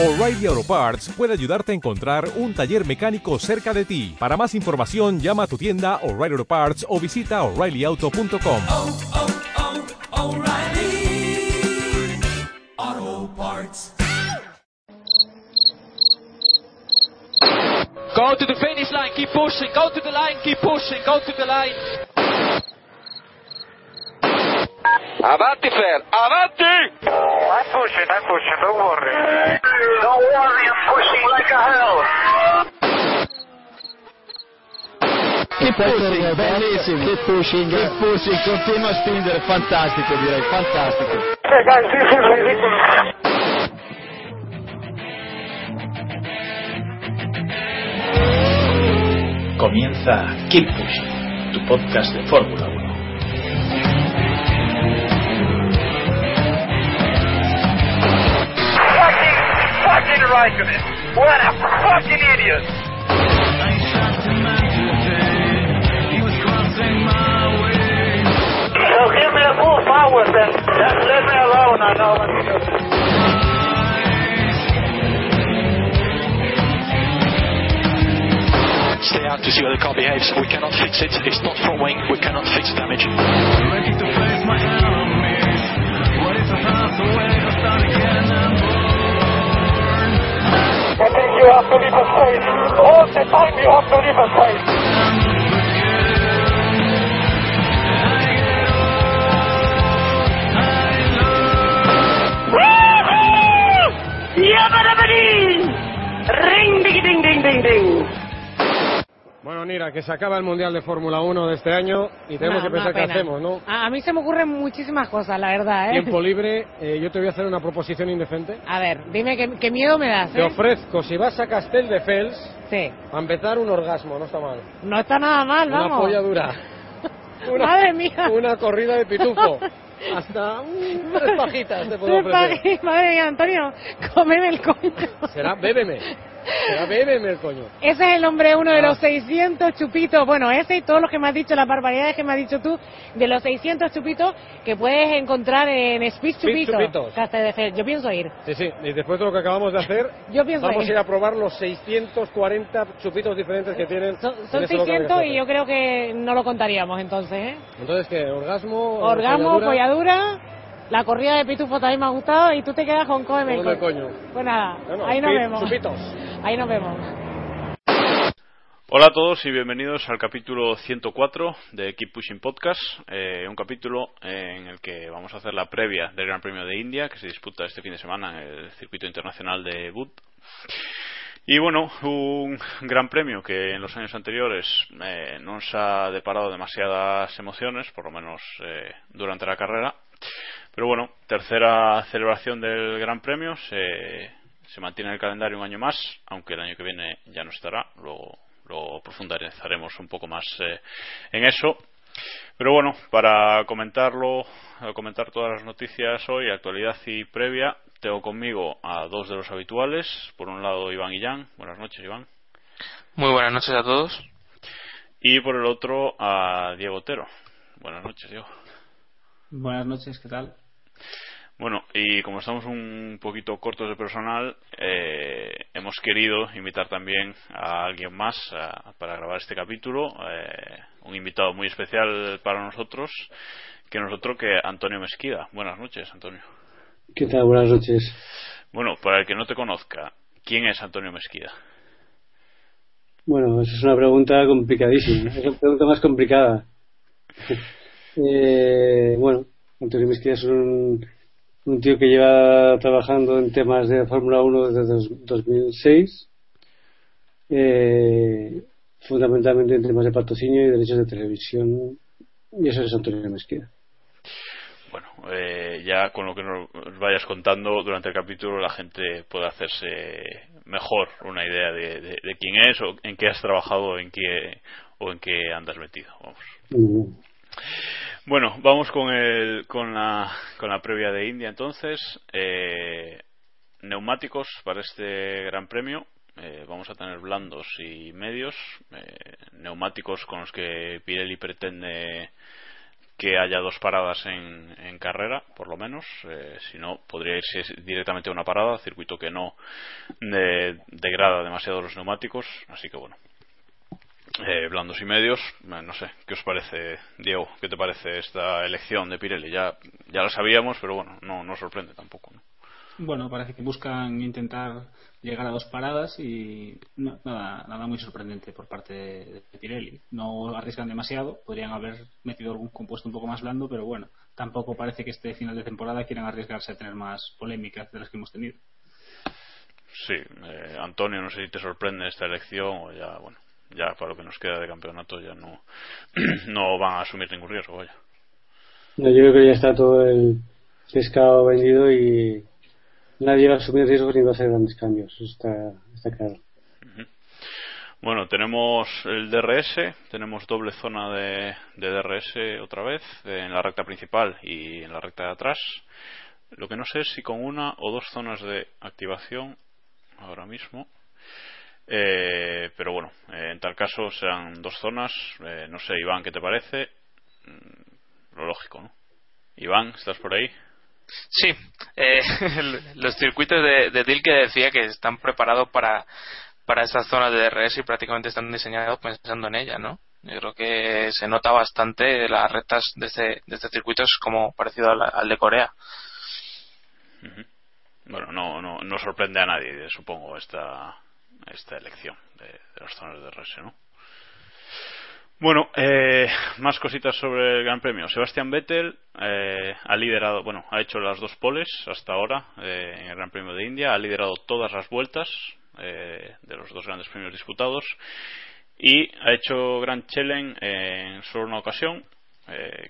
O'Reilly Auto Parts puede ayudarte a encontrar un taller mecánico cerca de ti. Para más información, llama a tu tienda O'Reilly Auto Parts o visita oreillyauto.com. oh, oh, O'Reilly Auto Parts. Go to the finish line, keep pushing, go to the line, keep pushing, go to the line. Avanti Fer, avanti! I'm pushing, I'm pushing, don't worry. Don't worry, I'm pushing like a hell. Che pushing, bellissimo. Che pushing. Che pushing, continua a spingere, fantastico direi, fantastico. Hey guys, this is ridiculous. Comienza Keep Pushing, tu podcast de Fórmula 1. Fucking What a fucking idiot. So give me a full power then. Just let me alone, I know what to do. Stay out to see how the car behaves. We cannot fix it. It's not front wing. We cannot fix damage. I think you have to leave a space. All the time you have to leave a space. Ring, ding, ding, ding, ding, ding. Bueno, Nira, que se acaba el Mundial de Fórmula 1 de este año y tenemos Una- que pensar una qué hacemos, ¿no? A, a mí se me ocurren muchísimas cosas, la verdad, ¿eh? Tiempo libre, eh, yo te voy a hacer una proposición indecente. A ver, dime qué, qué miedo me das, Te ¿eh? ofrezco, si vas a Castel de Fels, Sí. a empezar un orgasmo, no está mal. No está nada mal, Una vamos. polla dura. Madre mía. Una corrida de pitufo. Hasta mm, tres pajitas te puedo ofrecer. Madre mía, Antonio, cómeme el coño. Será bébeme. Será bébeme el coño. Ese es el nombre uno de Ah. los 600 chupitos. Bueno, ese y todos los que me has dicho, las barbaridades que me has dicho tú, de los 600 chupitos que puedes encontrar en Speed Chupito. Chupitos. De. Yo pienso ir. Sí, sí, y después de lo que acabamos de hacer, Yo pienso vamos ir. a ir a probar los 640 chupitos diferentes que tienen. Son, son en ese local de 600 y yo creo que no lo contaríamos entonces, ¿eh? Entonces, ¿qué? ¿Orgasmo? Orgasmo, polladura? La corrida de pitufo también me ha gustado y tú te quedas con Cómeme el coño. Pues nada, ahí nos vemos. chupitos. Ahí nos vemos. Hola a todos y bienvenidos al capítulo 104 de Keep Pushing Podcast, eh, un capítulo en el que vamos a hacer la previa del Gran Premio de India que se disputa este fin de semana en el circuito internacional de Bud. Y bueno, un gran premio que en los años anteriores eh, no nos ha deparado demasiadas emociones, por lo menos eh, durante la carrera. Pero bueno, tercera celebración del Gran Premio, se, se mantiene en el calendario un año más, aunque el año que viene ya no estará, luego, luego profundizaremos un poco más eh, en eso. Pero bueno, para comentarlo, comentar todas las noticias hoy, actualidad y previa, tengo conmigo a dos de los habituales. Por un lado, Iván y Jan. Buenas noches, Iván. Muy buenas noches a todos. Y por el otro, a Diego Otero. Buenas noches, Diego. Buenas noches, ¿qué tal? Bueno, y como estamos un poquito cortos de personal, eh, hemos querido invitar también a alguien más a- para grabar este capítulo, eh, un invitado muy especial para nosotros, que nosotros que Antonio Mesquida. Buenas noches, Antonio. ¿Qué tal? Buenas noches. Bueno, para el que no te conozca, ¿quién es Antonio Mesquida? Bueno, esa es una pregunta complicadísima. Es la pregunta más complicada. Eh, bueno, Antonio Mesquida es un, un tío que lleva trabajando en temas de Fórmula 1 desde dos- 2006. Eh, fundamentalmente en temas de patrocinio y derechos de televisión. Y eso es Antonio Mesquida. Bueno, eh, ya con lo que nos vayas contando durante el capítulo la gente puede hacerse mejor una idea de, de- de quién es o en qué has trabajado en qué, o en qué andas metido. Vamos. Bien. Bueno, vamos con, el, con, la, con la previa de India entonces. Eh, neumáticos para este Gran Premio. Eh, vamos a tener blandos y medios. Eh, neumáticos con los que Pirelli pretende que haya dos paradas en, en carrera, por lo menos. Eh, si no, podría irse directamente a una parada, circuito que no degrada demasiado los neumáticos. Así que bueno, eh, blandos y medios. Eh, no sé, ¿qué os parece, Diego? ¿Qué te parece esta elección de Pirelli? Ya, ya la sabíamos, pero bueno, no nos sorprende tampoco. Bueno, parece que buscan intentar llegar a dos paradas y nada, nada muy sorprendente por parte de, Pirelli. No arriesgan demasiado, podrían haber metido algún compuesto un poco más blando, pero bueno, tampoco parece que este final de temporada quieran arriesgarse a tener más polémicas de las que hemos tenido. Sí, eh, Antonio, no sé si te sorprende esta elección o ya, bueno, ya para lo que nos queda de campeonato ya no, no van a asumir ningún riesgo, vaya. No, yo creo que ya está todo el pescado vendido y nadie va a asumir riesgos ni va a hacer grandes cambios, está, está claro. Bueno, tenemos el DRS, tenemos doble zona de, de DRS otra vez en la recta principal y en la recta de atrás. Lo que no sé es si con una o dos zonas de activación ahora mismo. Eh, pero bueno, eh, en tal caso serán dos zonas. Eh, no sé, Iván, ¿qué te parece? Mm, lo lógico, ¿no? Iván, ¿estás por ahí? Sí, eh, los circuitos de, de Dilke decía que están preparados para, para esa zona de DRS y prácticamente están diseñados pensando en ella, ¿no? Yo creo que se nota bastante las rectas de este, de este circuito, es como parecido al, de Corea. Bueno, no, no, no sorprende a nadie, supongo, esta, esta elección de, las zonas de DRS, ¿no? Bueno, eh, más cositas sobre el Gran Premio. Sebastián Vettel eh, ha liderado, bueno, ha hecho las dos poles hasta ahora eh, en el Gran Premio de India, ha liderado todas las vueltas de los dos grandes premios disputados y ha hecho Gran Challenge en solo una ocasión,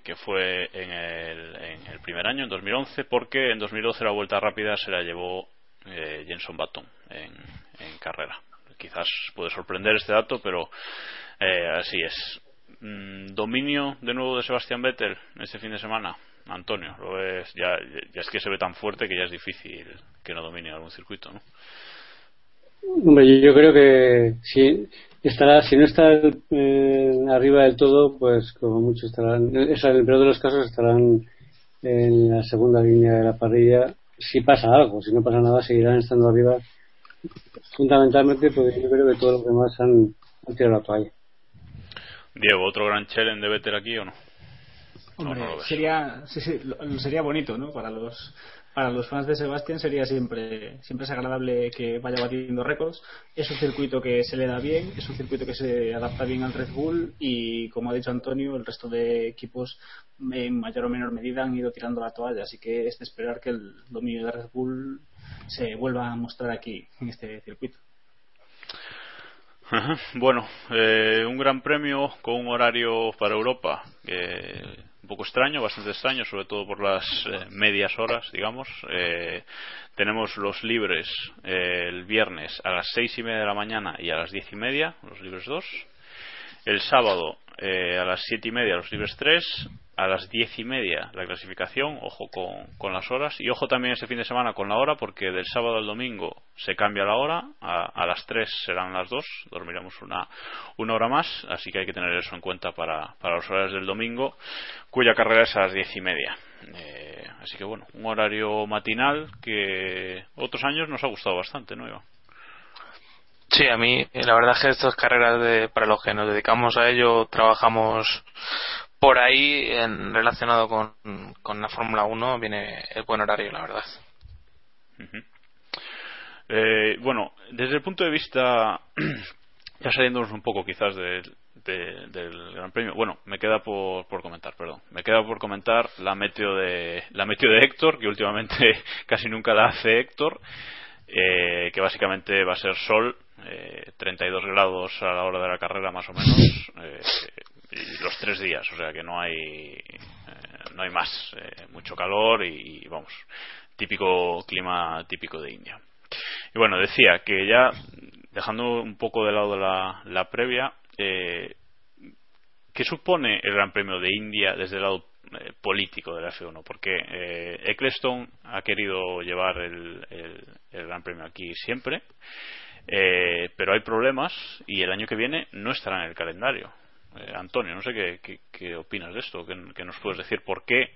que fue en el, en el, primer año, en 2011, porque en 2012 la vuelta rápida se la llevó Jenson Button en, carrera. Quizás puede sorprender este dato, pero eh, así es. Mm, dominio de nuevo de Sebastián Vettel este fin de semana. Antonio, lo ves, ya, ya es que se ve tan fuerte que ya es difícil que no domine algún circuito, ¿no? Hombre, yo creo que si estará, si no está eh, arriba del todo, pues como mucho estarán, en el peor de los casos estarán en la segunda línea de la parrilla. Si pasa algo, si no pasa nada, seguirán estando arriba. Fundamentalmente, porque yo creo que todos los demás han, han tirado la toalla. Diego, ¿otro gran challenge de Vettel aquí o no? Hombre, sería, sería bonito, ¿no? Para los para los fans de Sebastián sería siempre siempre es agradable que vaya batiendo récords. Es un circuito que se le da bien, es un circuito que se adapta bien al Red Bull y, como ha dicho Antonio, el resto de equipos en mayor o menor medida han ido tirando la toalla. Así que es de esperar que el dominio de Red Bull se vuelva a mostrar aquí en este circuito. Bueno, eh, un gran premio con un horario para Europa eh, un poco extraño, bastante extraño, sobre todo por las eh, medias horas, digamos. Eh, tenemos los libres eh, el viernes a las seis y media de la mañana y a las diez y media, los libres dos. El sábado a las siete y media, los libres tres a las diez y media la clasificación, ojo con, las horas, y ojo también ese fin de semana con la hora, porque del sábado al domingo se cambia la hora, a, las tres serán las dos, dormiremos una, una hora más, así que hay que tener eso en cuenta para, para los horarios del domingo, cuya carrera es a las diez y media. Eh, así que bueno, un horario matinal que otros años nos ha gustado bastante, ¿no, Iván? Sí, a mí la verdad es que estas carreras de, para los que nos dedicamos a ello trabajamos por ahí en, relacionado con, con la Fórmula 1 viene el buen horario, la verdad. eh, bueno, desde el punto de vista, ya saliéndonos un poco quizás de, del Gran Premio, bueno, me queda por, por comentar, perdón, me queda por comentar la meteo de la meteo de Héctor, que últimamente casi nunca la hace Héctor, eh, que básicamente va a ser sol, eh, 32 grados a la hora de la carrera más o menos. Eh, los tres días, o sea que no hay eh, no hay más, eh, mucho calor y, vamos, típico clima típico de India. Y bueno, decía que ya dejando un poco de lado la, la previa, eh, ¿qué supone el Gran Premio de India desde el lado eh, político de la F1? Porque Eccleston ha querido llevar el, el, el Gran Premio aquí siempre. Eh, pero hay problemas y el año que viene no estará en el calendario. Eh, Antonio, no sé qué, opinas de esto, ¿Qué, nos puedes decir por qué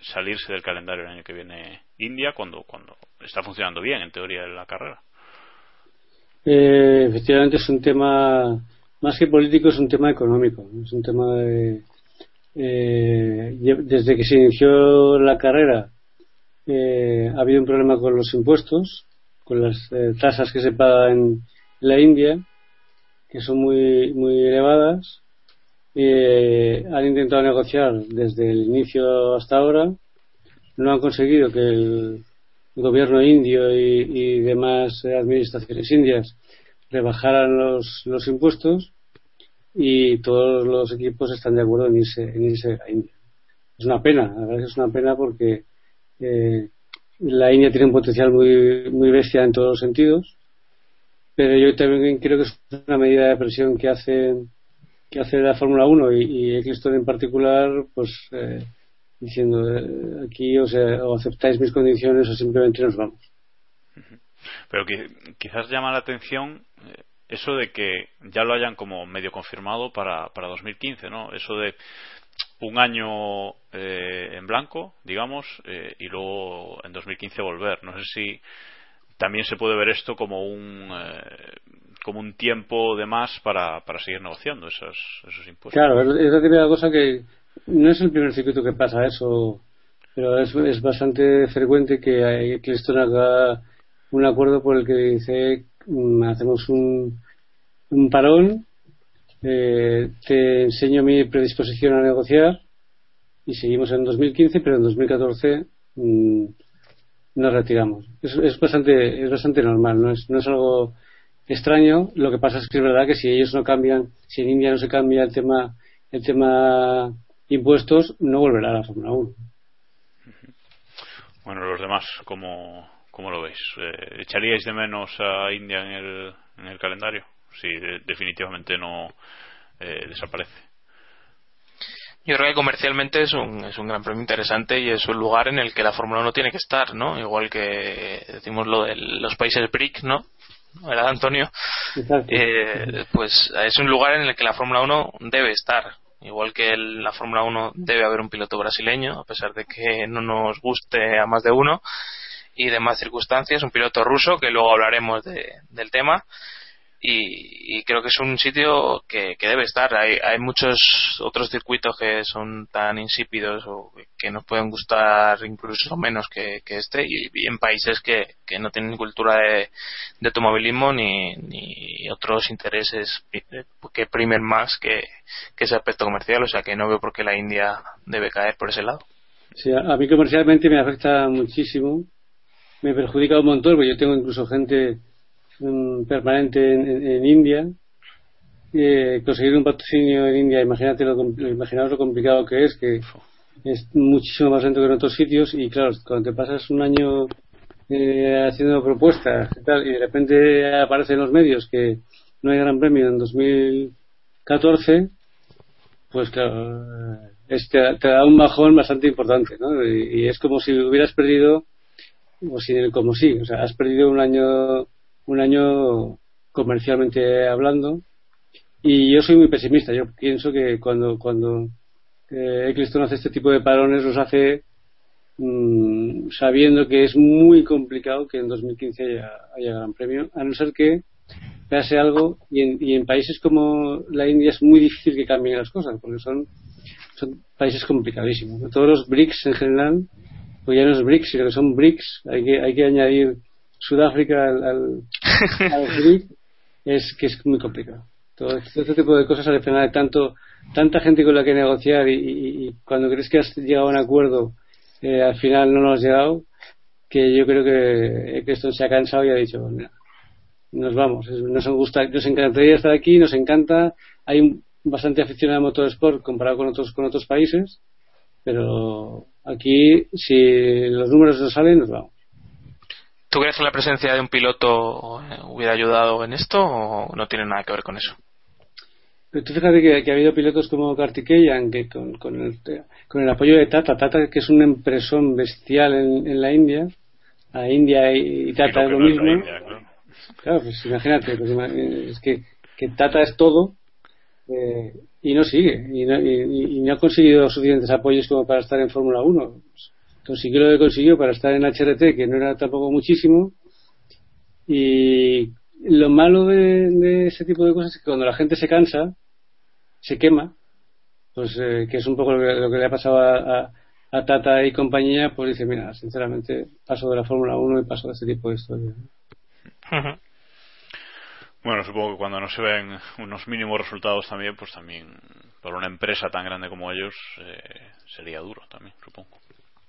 salirse del calendario el año que viene India cuando, cuando está funcionando bien en teoría la carrera. Eh, efectivamente es un tema más que político es un tema económico es un tema de eh, desde que se inició la carrera eh, ha habido un problema con los impuestos con las tasas que se pagan en la India que son muy muy elevadas han intentado negociar desde el inicio hasta ahora no han conseguido que el gobierno indio y, demás administraciones indias rebajaran los, los impuestos y todos los equipos están de acuerdo en irse, en irse a India. Es una pena, la verdad es una pena porque eh, la India tiene un potencial muy, muy bestia en todos los sentidos, pero yo también creo que es una medida de presión que hace que hace la Fórmula 1 y, y en particular, pues eh, diciendo eh, aquí o, o aceptáis mis condiciones o simplemente nos vamos. Pero que, quizás llama la atención eh, eso de que ya lo hayan como medio confirmado para, para 2015, ¿no? Eso de un año eh, en blanco, digamos, y luego en 2015 volver. No sé si también se puede ver esto como un como un tiempo de más para, para seguir negociando esos, esos impuestos. Claro, es la típica cosa que no es el primer circuito que pasa eso, pero es, es bastante frecuente que hay, haga un acuerdo por el que dice mm, hacemos un, un parón, eh, te enseño mi predisposición a negociar y seguimos en 2015, pero en 2014 mm, nos retiramos. Es, es, bastante es bastante normal, no es, no es algo extraño. Lo que pasa es que es verdad que si ellos no cambian, si en India no se cambia el tema el tema impuestos, no volverá a la Fórmula 1. Bueno, los demás, ¿cómo, cómo lo veis? Eh, ¿Echaríais de menos a India en el, en el calendario? Si definitivamente no eh, desaparece. Yo creo que comercialmente es un, es un gran premio interesante y es un lugar en el que la Fórmula 1 tiene que estar, ¿no? Igual que decimos lo de los países BRIC, ¿no? ¿Verdad, Antonio? Eh, pues es un lugar en el que la Fórmula 1 debe estar. Igual que en la Fórmula 1 debe haber un piloto brasileño, a pesar de que no nos guste a más de uno, y de más circunstancias, un piloto ruso, que luego hablaremos del tema, y, creo que es un sitio que, debe estar. Hay, hay, muchos otros circuitos que son tan insípidos o que nos pueden gustar incluso menos que, este y, en países que, no tienen cultura de, automovilismo ni, ni, otros intereses que primen más que, ese aspecto comercial. O sea que no veo por qué la India debe caer por ese lado. Sí, a mí comercialmente me afecta muchísimo. Me perjudica un montón porque yo tengo incluso gente permanente en, India. Eh, conseguir un patrocinio en India, imagínate lo, imaginaos lo complicado que es, que es muchísimo más lento que en otros sitios y claro, cuando te pasas un año eh, haciendo propuestas y, tal, y de repente aparece en los medios que no hay gran premio en 2014, pues claro, te, da un bajón bastante importante, ¿no? Y, es como si hubieras perdido, o si, como si, o sea, has perdido un año un año comercialmente hablando y yo soy muy pesimista. Yo pienso que cuando cuando eh, Eccleston hace este tipo de parones los hace mm, sabiendo que es muy complicado que en 2015 haya, haya gran premio a no ser que pase algo y en, y en países como la India es muy difícil que cambien las cosas porque son son países complicadísimos. Todos los BRICS en general pues ya no es BRICS sino que son BRICS. Hay que hay que añadir Sudáfrica al, al, es que es muy complicado. Todo este tipo de cosas al final hay tanto, tanta gente con la que negociar y, cuando crees que has llegado a un acuerdo, eh, al final no lo has llegado, que yo creo que, esto se ha cansado y ha dicho, nos vamos, nos, gusta, nos encantaría estar aquí, nos encanta, hay bastante afición al motorsport comparado con otros, con otros países, pero aquí si los números no salen, nos vamos. ¿Tú crees que la presencia de un piloto hubiera ayudado en esto o no tiene nada que ver con eso? Pero tú fíjate que, ha habido pilotos como Kartikeyan que con, con, el, con el apoyo de Tata, Tata que es una impresión bestial en, la India, a India y, Tata es lo mismo. claro. pues imagínate, pues, es que, que Tata es todo Eh, y no sigue, y no, y, no, ha conseguido suficientes apoyos como para estar en Fórmula 1. Consiguió lo que consiguió para estar en HRT, que no era tampoco muchísimo. Y lo malo de, ese tipo de cosas es que cuando la gente se cansa, se quema, pues eh, que es un poco lo que, le ha pasado a, a, Tata y compañía, pues dice, mira, sinceramente paso de la Fórmula 1 y paso de este tipo de historias. Bueno, supongo que cuando no se ven unos mínimos resultados también, pues también para una empresa tan grande como ellos eh, sería duro también, supongo.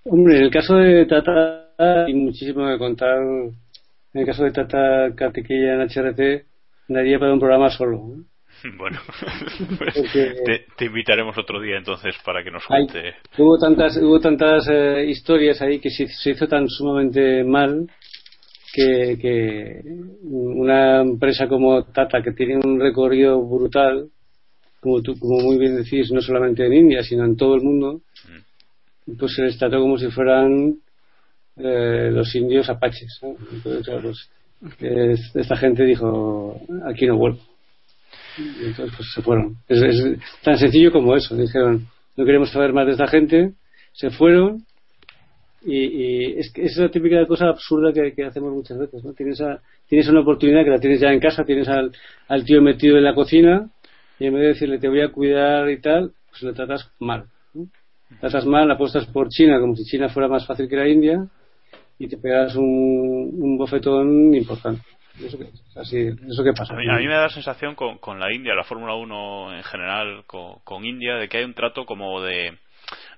Hombre, en el caso de Tata hay muchísimo que contar. En el caso de Tata Catequilla en HRT, daría para un programa solo. Bueno, pues te, invitaremos otro día entonces para que nos cuente. hubo tantas, hubo tantas eh, historias ahí que se, se, hizo tan sumamente mal que, una empresa como Tata, que tiene un recorrido brutal, como, tú, como muy bien decís, no solamente en India, sino en todo el mundo, pues se les trató como si fueran eh, los indios apaches. Entonces, pues, esta gente dijo, aquí no vuelvo. Y entonces pues se fueron. Es, es, tan sencillo como eso. Dijeron, no queremos saber más de esta gente. Se fueron y, es, es la típica cosa absurda que, hacemos muchas veces, ¿no? Tienes, tienes una oportunidad que la tienes ya en casa, tienes al, al tío metido en la cocina y en vez de decirle te voy a cuidar y tal, pues le tratas mal. Tratas mal, apuestas por China como si China fuera más fácil que la India y te pegas un, un bofetón importante. Eso que, así, eso que pasa. A mí, a mí, me da la sensación con, con la India, la Fórmula 1 en general, con, con India, de que hay un trato como de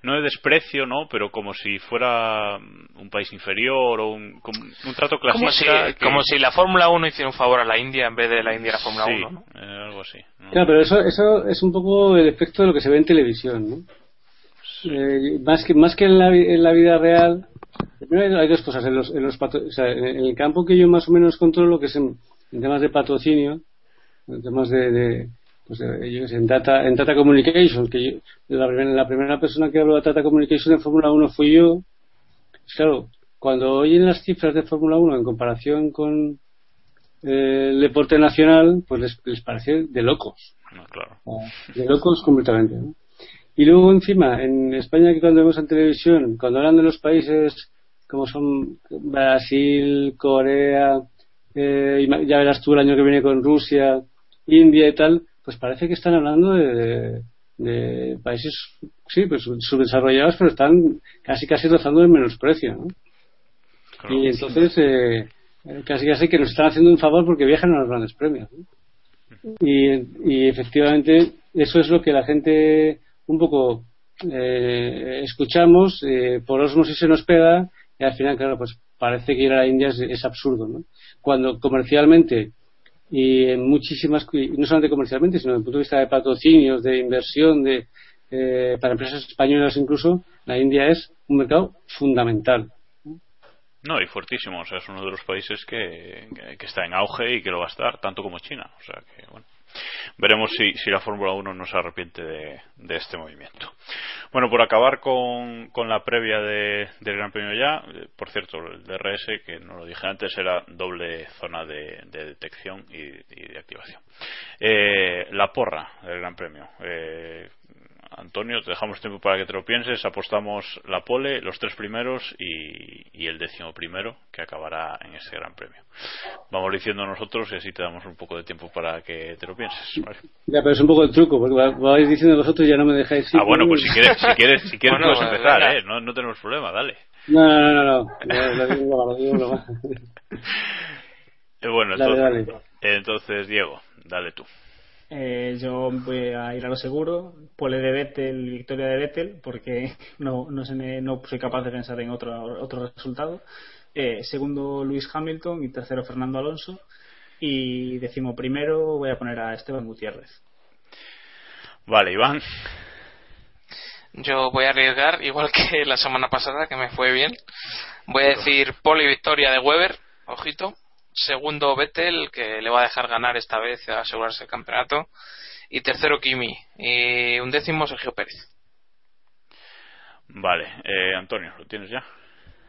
no de desprecio, ¿no? Pero como si fuera un país inferior o un, un trato clasista. Como si, la Fórmula 1 hiciera un favor a la India en vez de la India a la Fórmula 1, ¿no? Eh, algo así. Claro, pero eso, eso es un poco el efecto de lo que se ve en televisión, ¿no? Eh, más que más que en la, en la vida real primero hay dos cosas en los, en, los o sea, en el campo que yo más o menos controlo que es en, temas de patrocinio en temas de, pues ellos en Data, en Data Communications, que la, primera, persona que habló de Data Communications en Fórmula 1 fui yo. Pues claro, cuando oyen las cifras de Fórmula 1 en comparación con eh, el deporte nacional, pues les, les parece de locos. claro. De locos completamente. Y luego encima, en España que cuando vemos en televisión, cuando hablan de los países como son Brasil, Corea, eh, ya verás tú el año que viene con Rusia, India y tal, pues parece que están hablando de, países, sí, pues subdesarrollados, pero están casi casi rozando el menosprecio, ¿no? y entonces, eh, casi casi que nos están haciendo un favor porque viajan a los grandes premios. Y, efectivamente, eso es lo que la gente un poco eh, escuchamos, eh, por osmosis se nos pega, y al final, claro, pues parece que ir a la India es, absurdo, ¿no? Cuando comercialmente y en muchísimas, no solamente comercialmente, sino desde el punto de vista de patrocinios, de inversión, de, eh, para empresas españolas incluso, la India es un mercado fundamental. No, y fuertísimo, o sea, es uno de los países que, que, está en auge y que lo va a estar, tanto como China, o sea que, bueno. Veremos si, si la Fórmula 1 no se arrepiente de, de, este movimiento. Bueno, por acabar con, con la previa de, del Gran Premio ya, eh, por cierto, el DRS, que no lo dije antes, era doble zona de, de detección y, y, de activación. Eh, la porra del Gran Premio. Eh, Antonio, te dejamos tiempo para que te lo pienses. Apostamos la pole, los tres primeros y, el décimo primero, que acabará en ese gran premio. Vamos diciendo nosotros y así te damos un poco de tiempo para que te lo pienses. Ya, pero es un poco el truco, porque vais diciendo vosotros y ya no me dejáis. Ah, bueno, pues si quieres, si quieres, si quieres puedes empezar, ¿eh? No, no tenemos problema, dale. No, no, no, no. Lo digo, lo bueno, entonces, entonces, Diego, dale tú. Eh, yo voy a ir a lo seguro, pole de Vettel, victoria de Vettel, porque no, no, se no soy capaz de pensar en otro, otro resultado. Eh, segundo, Luis Hamilton y tercero, Fernando Alonso. Y decimo primero, voy a poner a Esteban Gutiérrez. Vale, Iván. Yo voy a arriesgar, igual que la semana pasada, que me fue bien. Voy a decir pole y victoria de Weber, ojito segundo Vettel, que le va a dejar ganar esta vez a asegurarse el campeonato, y tercero Kimi, y un décimo Sergio Pérez. Vale, eh, Antonio, ¿lo tienes ya?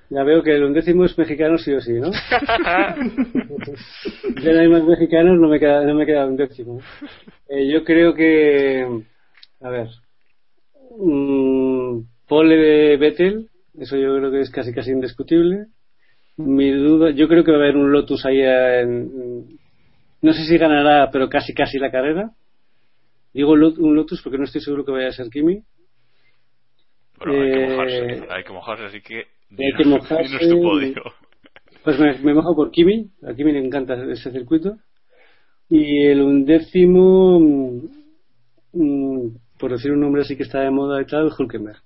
Ya veo que el undécimo es mexicano sí o sí, ¿no? ya no hay más mexicanos, no me queda, no me queda un décimo. Eh, yo creo que. A ver. Mm, pole de Vettel, eso yo creo que es casi casi indiscutible. Mi duda, yo creo que va a haber un Lotus ahí en. No sé si ganará, pero casi casi la carrera. Digo un Lotus porque no estoy seguro que vaya a ser Kimi. Pero hay que mojarse, hay que mojarse, así que. Hay que mojarse. tu podio. Pues me, me mojo por Kimi, a Kimi le encanta ese circuito. Y el undécimo, mm, mm, por decir un nombre así que está de moda y tal, Hulkenberg.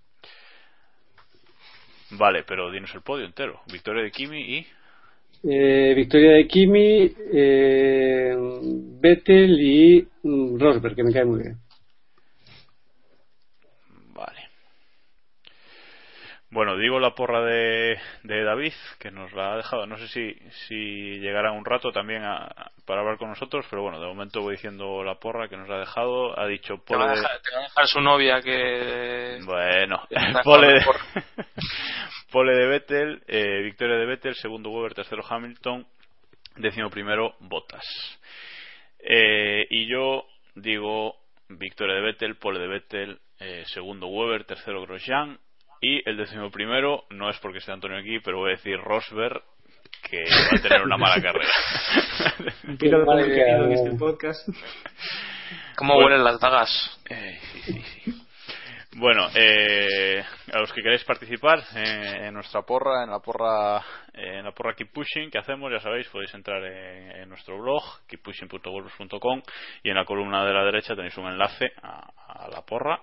Vale, pero dinos el podio entero. Victoria de Kimi y. Eh, victoria de Kimi, eh, Vettel y mm, Rosberg, que me cae muy bien. Bueno, digo la porra de, de, David, que nos la ha dejado. No sé si, si llegará un rato también a, para hablar con nosotros, pero bueno, de momento voy diciendo la porra que nos ha dejado. Ha dicho Pole. Te va a dejar, dejar su novia que. Bueno, Pole de, Pole de Vettel, eh, victoria de Vettel, segundo Weber, tercero Hamilton, décimo primero Bottas. Eh, y yo digo victoria de Vettel, Pole de Vettel, eh, segundo Weber, tercero Grosjean y el décimo primero, no es porque esté Antonio aquí, pero voy a decir Rosberg, que va a tener una mala carrera. Quiero en este podcast. ¿Cómo huelen las dagas? Eh, sí, sí, Bueno, eh, a los que queréis participar en nuestra porra, en la porra, en la porra Keep Pushing que hacemos, ya sabéis, podéis entrar en, nuestro blog, keeppushing.wordpress.com y en la columna de la derecha tenéis un enlace a la porra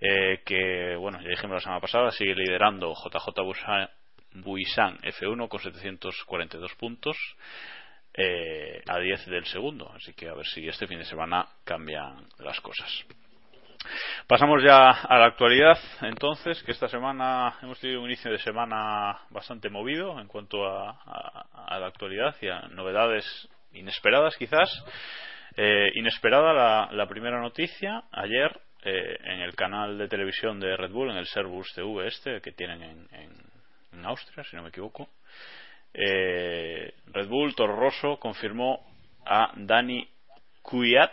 eh, que, bueno, ya dijimos la semana pasada, sigue liderando JJ Buisan F1 con 742 puntos eh, a 10 del segundo. Así que a ver si este fin de semana cambian las cosas. Pasamos ya a la actualidad, entonces, que esta semana hemos tenido un inicio de semana bastante movido en cuanto a, la actualidad y a novedades inesperadas, quizás. Eh, inesperada la, la, primera noticia. Ayer eh, en el canal de televisión de Red Bull, en el Servus TV este que tienen en, en, Austria, si no me equivoco. Eh, Red Bull Toro Rosso confirmó a Dani Kuyat,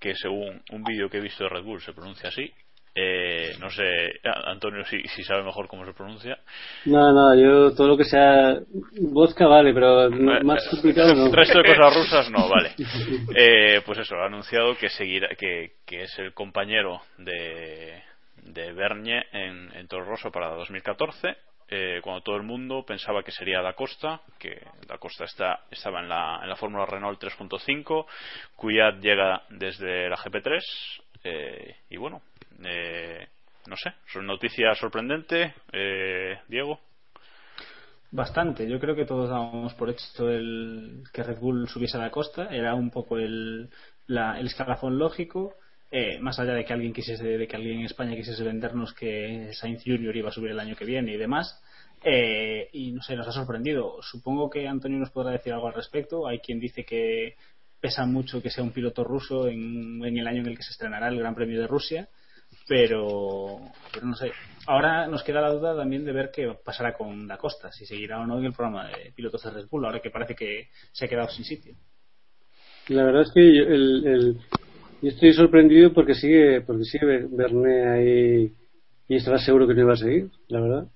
que según un vídeo que he visto de Red Bull se pronuncia así, eh, no sé, Antonio, si, si sabe mejor cómo se pronuncia. No, no, yo todo lo que sea vodka vale, pero más eh, complicado no. El resto de cosas rusas no, vale. Eh, pues eso, ha anunciado que seguirá, que, que es el compañero de, de Bernie en, en Toro Rosso para 2014. Eh, cuando todo el mundo pensaba que sería Da Costa, que Da Costa está, estaba en la, en la Fórmula Renault 3.5, Cuyat llega desde la GP3, eh, y bueno, eh, no sé, es una noticia sorprendente. Eh, Diego. Bastante. Yo creo que todos dábamos por hecho el que Red Bull subiese a la costa. Era un poco el, el escalafón lógico. Eh, más allá de que alguien quisiese, de que alguien en España quisiese vendernos que Sainz Junior iba a subir el año que viene y demás. Eh, y no sé, nos ha sorprendido. Supongo que Antonio nos podrá decir algo al respecto. Hay quien dice que pesa mucho que sea un piloto ruso en, el año en el que se estrenará el Gran Premio de Rusia pero, pero no sé. Ahora nos queda la duda también de ver qué pasará con Da Costa, si seguirá o no en el programa de pilotos de Red Bull, ahora que parece que se ha quedado sin sitio. La verdad es que yo, el, estoy sorprendido porque sigue porque sigue Berné ahí y estaba seguro que no iba a seguir, la verdad.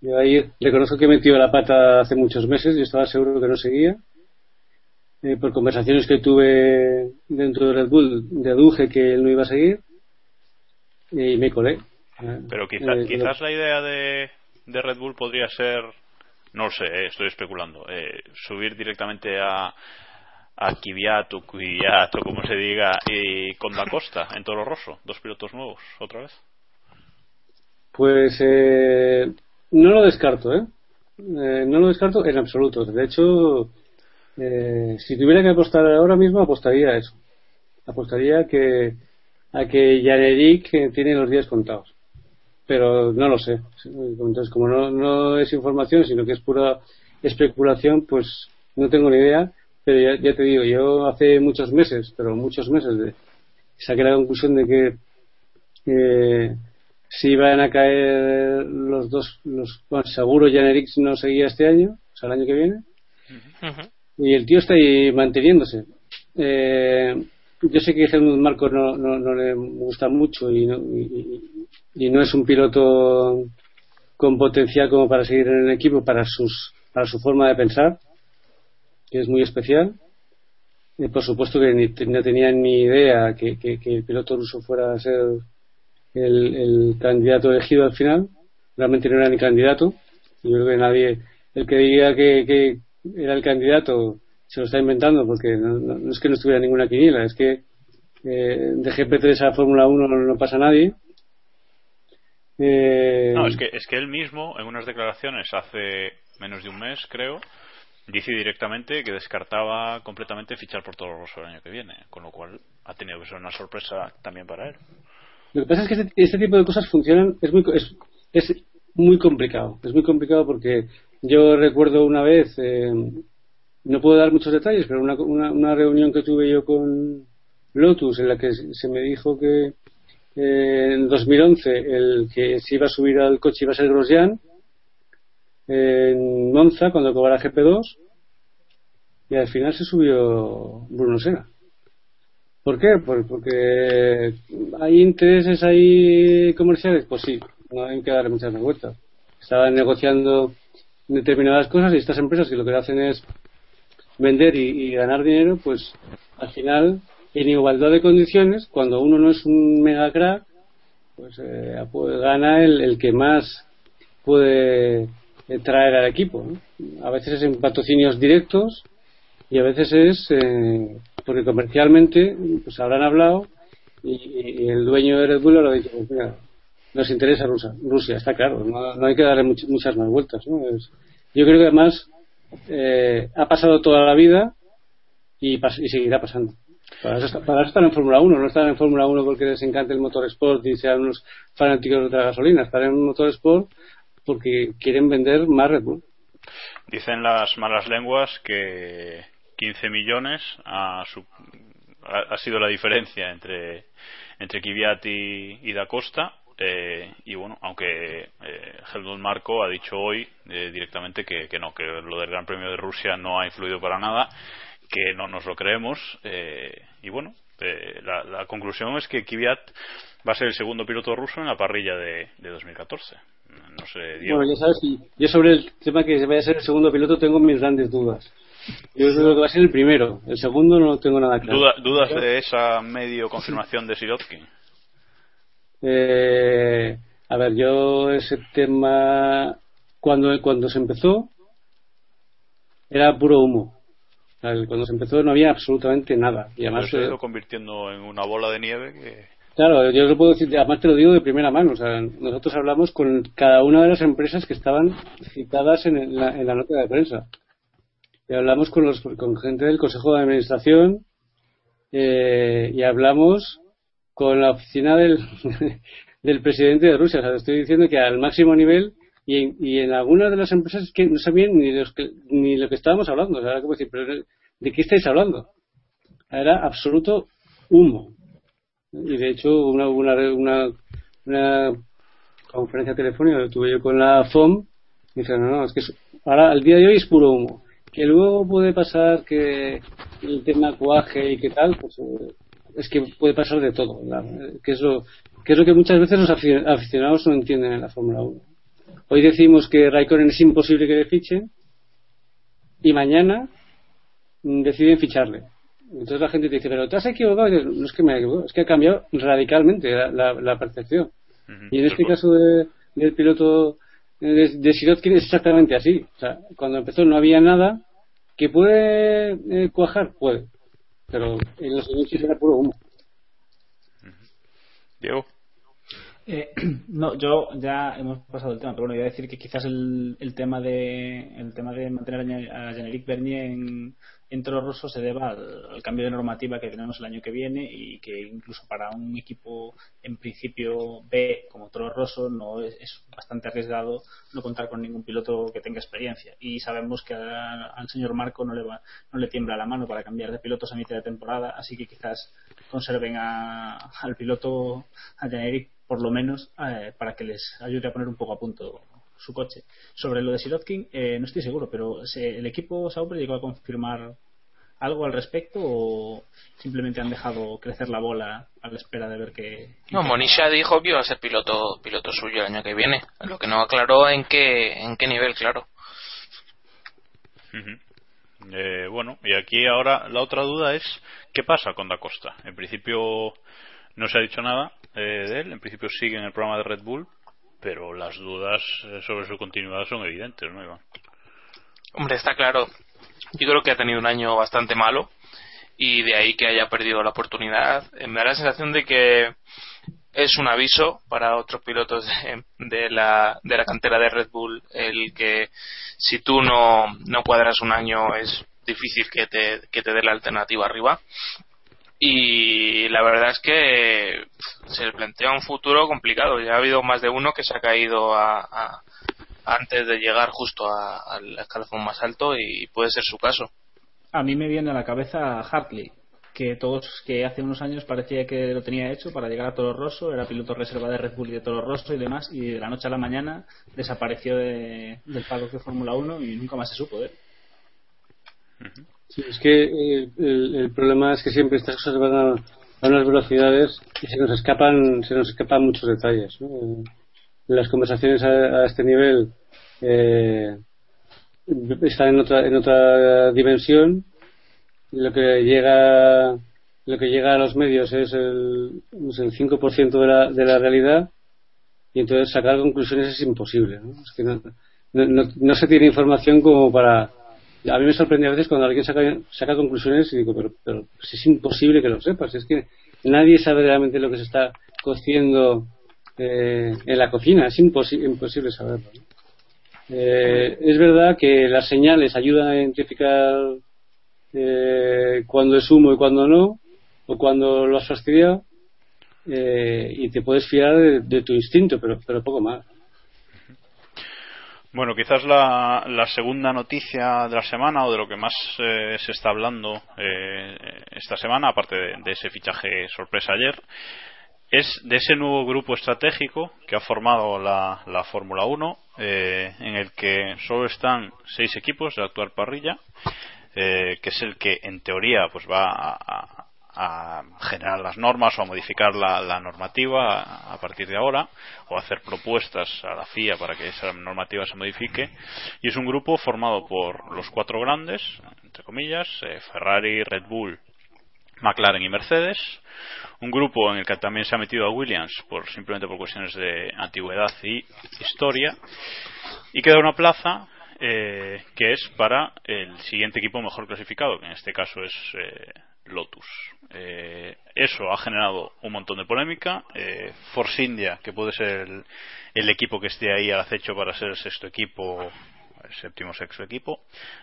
Yo ahí reconozco que he metido la pata hace muchos meses y estaba seguro que no seguía. Eh, por conversaciones que tuve dentro de Red Bull, deduje que él no iba a seguir y me colé. Pero quizás eh, quizás la idea de, de Red Bull podría ser, no sé, eh, estoy especulando, eh, subir directamente a a o Kvyat o como se diga y con Da Costa en Toro Rosso, dos pilotos nuevos otra vez. Pues no lo descarto, ¿eh? no lo descarto en absoluto. De hecho, si tuviera que apostar ahora mismo, apostaría a eso. Apostaría que a que Yaneric eh, tiene los días contados. Pero no lo sé. Entonces, como no, no es información, sino que es pura especulación, pues no tengo ni idea. Pero ya, te digo, yo hace muchos meses, pero muchos meses, de, saqué la conclusión de que eh, si iban a caer los dos, los, bueno, seguro Yaneric no seguía este año, o sea, el año que viene. Y el tío está ahí manteniéndose. Eh, yo sé que Helmut Marco no, no, no le gusta mucho y no, y, no es un piloto con potencial como para seguir en el equipo para sus para su forma de pensar que es muy especial. Y por supuesto que no tenía ni idea que, que, el piloto ruso fuera a ser el, el, candidato elegido al final. Realmente no era ni candidato. Yo creo que nadie el que diga que, que era el candidato se lo está inventando porque no, es que no estuviera ninguna quiniela, es que eh, de GP3 a Fórmula 1 no, pasa nadie. Eh, no, es que, es que él mismo, en unas declaraciones hace menos de un mes, creo, dice directamente que descartaba completamente fichar por todos los el año que viene, con lo cual ha tenido que ser una sorpresa también para él. Lo que pasa es que este, este tipo de cosas funcionan, es muy, es, es muy complicado, es muy complicado porque yo recuerdo una vez, eh, no puedo dar muchos detalles, pero una, una, reunión que tuve yo con Lotus en la que se me dijo que eh, en 2011 el que se iba a subir al coche iba a ser Grosjean en Monza cuando cobrara GP2 y al final se subió Bruno Senna. ¿Por qué? porque hay intereses ahí comerciales. Pues sí, no hay que darle muchas vueltas. Estaban negociando determinadas cosas y estas empresas que lo que hacen es vender y, ganar dinero, pues al final, en igualdad de condiciones, cuando uno no es un mega crack, pues, eh, pues gana el, que más puede eh, traer al equipo. A veces es en patrocinios directos y a veces es eh, porque comercialmente pues habrán hablado y, el dueño de Red lo ha dicho, nos interesa Rusia, Rusia está claro, no, hay que darle muchas más vueltas. yo creo que además eh, ha pasado toda la vida y, seguirá pasando. Para eso, estar en Fórmula 1, no estar en Fórmula 1 porque les encante el motor sport y sean unos fanáticos de la gasolina, estar en un motor sport porque quieren vender más Red Bull. Dicen las malas lenguas que 15 millones ha, ha, sido la diferencia entre, entre Kvyat y, y Da Costa eh, y bueno, aunque eh, Helmut Marco ha dicho hoy eh, directamente que, no, que lo del Gran Premio de Rusia no ha influido para nada, que no nos lo creemos. Eh, y bueno, la, conclusión es que Kvyat va a ser el segundo piloto ruso en la parrilla de, 2014. No sé, Bueno, ya sabes, yo sobre el tema que vaya a ser el segundo piloto tengo mis grandes dudas. Yo creo que va a ser el primero. El segundo no tengo nada claro. ¿Dudas de esa medio confirmación de Sirotkin? Eh, a ver, yo ese tema, cuando, cuando se empezó, era puro humo. Cuando se empezó no había absolutamente nada. Y además se ha ido convirtiendo en una bola de nieve que... Claro, yo lo puedo decir, además te lo digo de primera mano. O sea, nosotros hablamos con cada una de las empresas que estaban citadas en la, en la nota de prensa. Y hablamos con, los, con gente del Consejo de Administración eh, y hablamos con la oficina del, del presidente de Rusia. O sea, estoy diciendo que al máximo nivel y y en algunas de las empresas que no sabían ni, los que, ni lo que estábamos hablando. O como decir, pero ¿de qué estáis hablando? Era absoluto humo. Y de hecho, una, una, una, una conferencia telefónica que tuve yo con la FOM, y dijeron, no, no, es que ahora, al día de hoy es puro humo. Que luego puede pasar que el tema cuaje y qué tal, pues eh, es que puede pasar de todo, que es lo que es lo que muchas veces los aficionados no entienden en la Fórmula 1. Hoy decimos que Raikkonen es imposible que le fichen y mañana mm, deciden ficharle. Entonces la gente te dice, pero te has equivocado. no es que me he equivocado, es que ha cambiado radicalmente la, percepción. Y en este caso del piloto de, de Sirotkin es exactamente así. O sea, cuando empezó no había nada que puede eh, cuajar, puede pero en los inicios era puro humo. Diego. Eh, no, yo ya hemos pasado el tema, pero bueno, voy a decir que quizás el, el tema de el tema de mantener a Generic Bernier en, en Toro Rosso se deba al, cambio de normativa que tenemos el año que viene y que incluso para un equipo en principio B como Toro Rosso no es, bastante arriesgado no contar con ningún piloto que tenga experiencia. Y sabemos que al señor Marco no le va, no le tiembla la mano para cambiar de pilotos a mitad de temporada así que quizás conserven al piloto a Generic por lo menos eh, para que les ayude a poner un poco a punto su coche. Sobre lo de Sirotkin, eh, no estoy seguro, pero el equipo Sauber llegó a confirmar algo al respecto o simplemente han dejado crecer la bola a la espera de ver qué. No, Monisha dijo que iba a ser piloto piloto suyo el año que viene, lo que no aclaró en qué en qué nivel, claro. eh, bueno, y aquí ahora la otra duda es qué pasa con Da Costa. En principio no se ha dicho nada eh, de él, en principio sigue en el programa de Red Bull, pero las dudas eh, sobre su continuidad son evidentes, ¿no, Iván? Hombre, está claro. Yo creo que ha tenido un año bastante malo y de ahí que haya perdido la oportunidad. Eh, me da la sensación de que es un aviso para otros pilotos de, la, de la cantera de Red Bull el que si tú no, no cuadras un año es difícil que te, que te dé la alternativa arriba y la verdad es que se plantea un futuro complicado. Ya ha habido más de uno que se ha caído a, antes de llegar justo al escalafón más alto y puede ser su caso. A mí me viene a la cabeza Hartley que todos que hace unos años parecía que lo tenía hecho para llegar a Toro Rosso, era piloto reserva de Red Bull y de Toro Rosso y demás, y de la noche a la mañana desapareció de, del paddock de Fórmula 1 y nunca más se supo de Sí, es que el, problema es que siempre estas cosas van a, a, unas velocidades y se nos escapan, se nos escapan muchos detalles. Las conversaciones a, este nivel eh, están en otra, en otra dimensión lo que llega lo que llega a los medios es el, es el 5% de la, de la realidad y entonces sacar conclusiones es imposible ¿no? Es que no, no, no, se tiene información como para a mí me sorprende a veces cuando alguien saca, saca conclusiones y digo pero, pero es imposible que lo sepas es que nadie sabe realmente lo que se está cociendo eh, en la cocina es imposible saberlo eh, es verdad que las señales ayudan a identificar eh, cuando es humo y cuando no, o cuando lo has fastidiado, eh, y te puedes fiar de, tu instinto, pero, pero poco más. Bueno, quizás la, la, segunda noticia de la semana o de lo que más eh, se está hablando eh, esta semana, aparte de, de, ese fichaje sorpresa ayer, es de ese nuevo grupo estratégico que ha formado la, la Fórmula 1, eh, en el que solo están seis equipos de la actual parrilla eh, que es el que en teoría pues va a, generar las normas o a modificar la, normativa a, partir de ahora o a hacer propuestas a la FIA para que esa normativa se modifique. Y es un grupo formado por los cuatro grandes entre comillas eh, Ferrari, Red Bull, McLaren y Mercedes. Un grupo en el que también se ha metido a Williams por simplemente por cuestiones de antigüedad y historia. Y queda una plaza eh, que es para el siguiente equipo mejor clasificado, que en este caso es eh, Lotus. Eh, eso ha generado un montón de polémica. Force India, que puede ser el, equipo que esté ahí al acecho para ser el sexto equipo, el séptimo sexto equipo,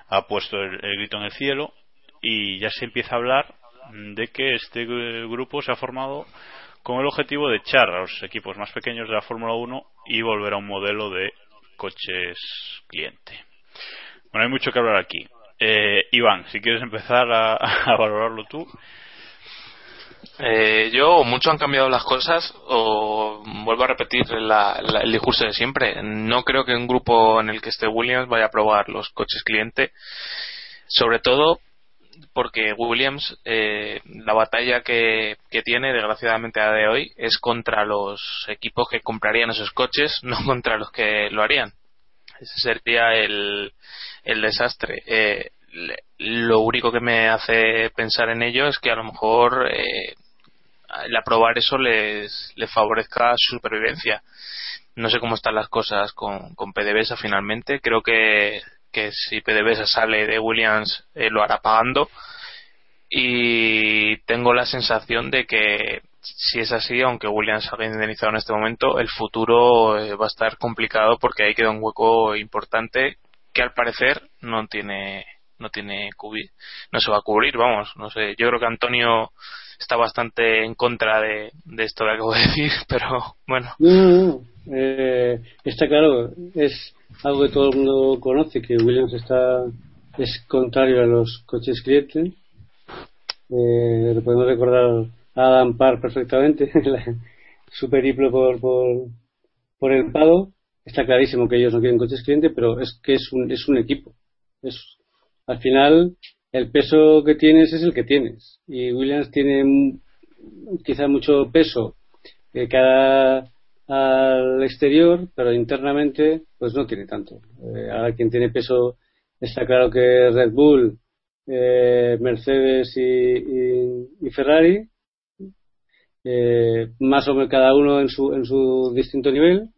ha puesto el, grito en el cielo y ya se empieza a hablar de que este grupo se ha formado con el objetivo de echar a los equipos más pequeños de la Fórmula 1 y volver a un modelo de coches cliente. Bueno, hay mucho que hablar aquí. Eh, Iván, si quieres empezar a, valorarlo tú. Eh, yo, mucho han cambiado las cosas, o vuelvo a repetir el discurso de siempre. No creo que un grupo en el que esté Williams vaya a probar los coches cliente, sobre todo porque Williams, eh, la batalla que, que, tiene, desgraciadamente a de hoy, es contra los equipos que comprarían esos coches, no contra los que lo harían. Ese sería el, el desastre. Eh, lo único que me hace pensar en ello es que a lo mejor eh, el aprobar eso les, favorezca su supervivencia. No sé cómo están las cosas con, con PDVSA finalmente. Creo que, que si PDVSA sale de Williams eh, lo hará pagando. Y tengo la sensación de que si es así, aunque Williams ha indemnizado en este momento, el futuro eh, va a estar complicado porque ahí queda un hueco importante que al parecer no tiene no tiene cubrir, no se va a cubrir, vamos, no sé, yo creo que Antonio está bastante en contra de, esto que acabo de decir, pero bueno. Eh, está claro, es algo que todo el mundo conoce, que Williams está es contrario a los coches clientes. Eh, lo podemos recordar Adam Parr perfectamente, su periplo por, por, por el Pado. Está clarísimo que ellos no quieren coches cliente, pero es que es un, es un equipo. Es, al final, el peso que tienes es el que tienes. Y Williams tiene quizá mucho peso eh, cara al exterior, pero internamente pues no tiene tanto. Eh, ahora quien tiene peso está claro que Red Bull, eh, Mercedes y, Ferrari, más o menos cada uno en su, en su distinto nivel.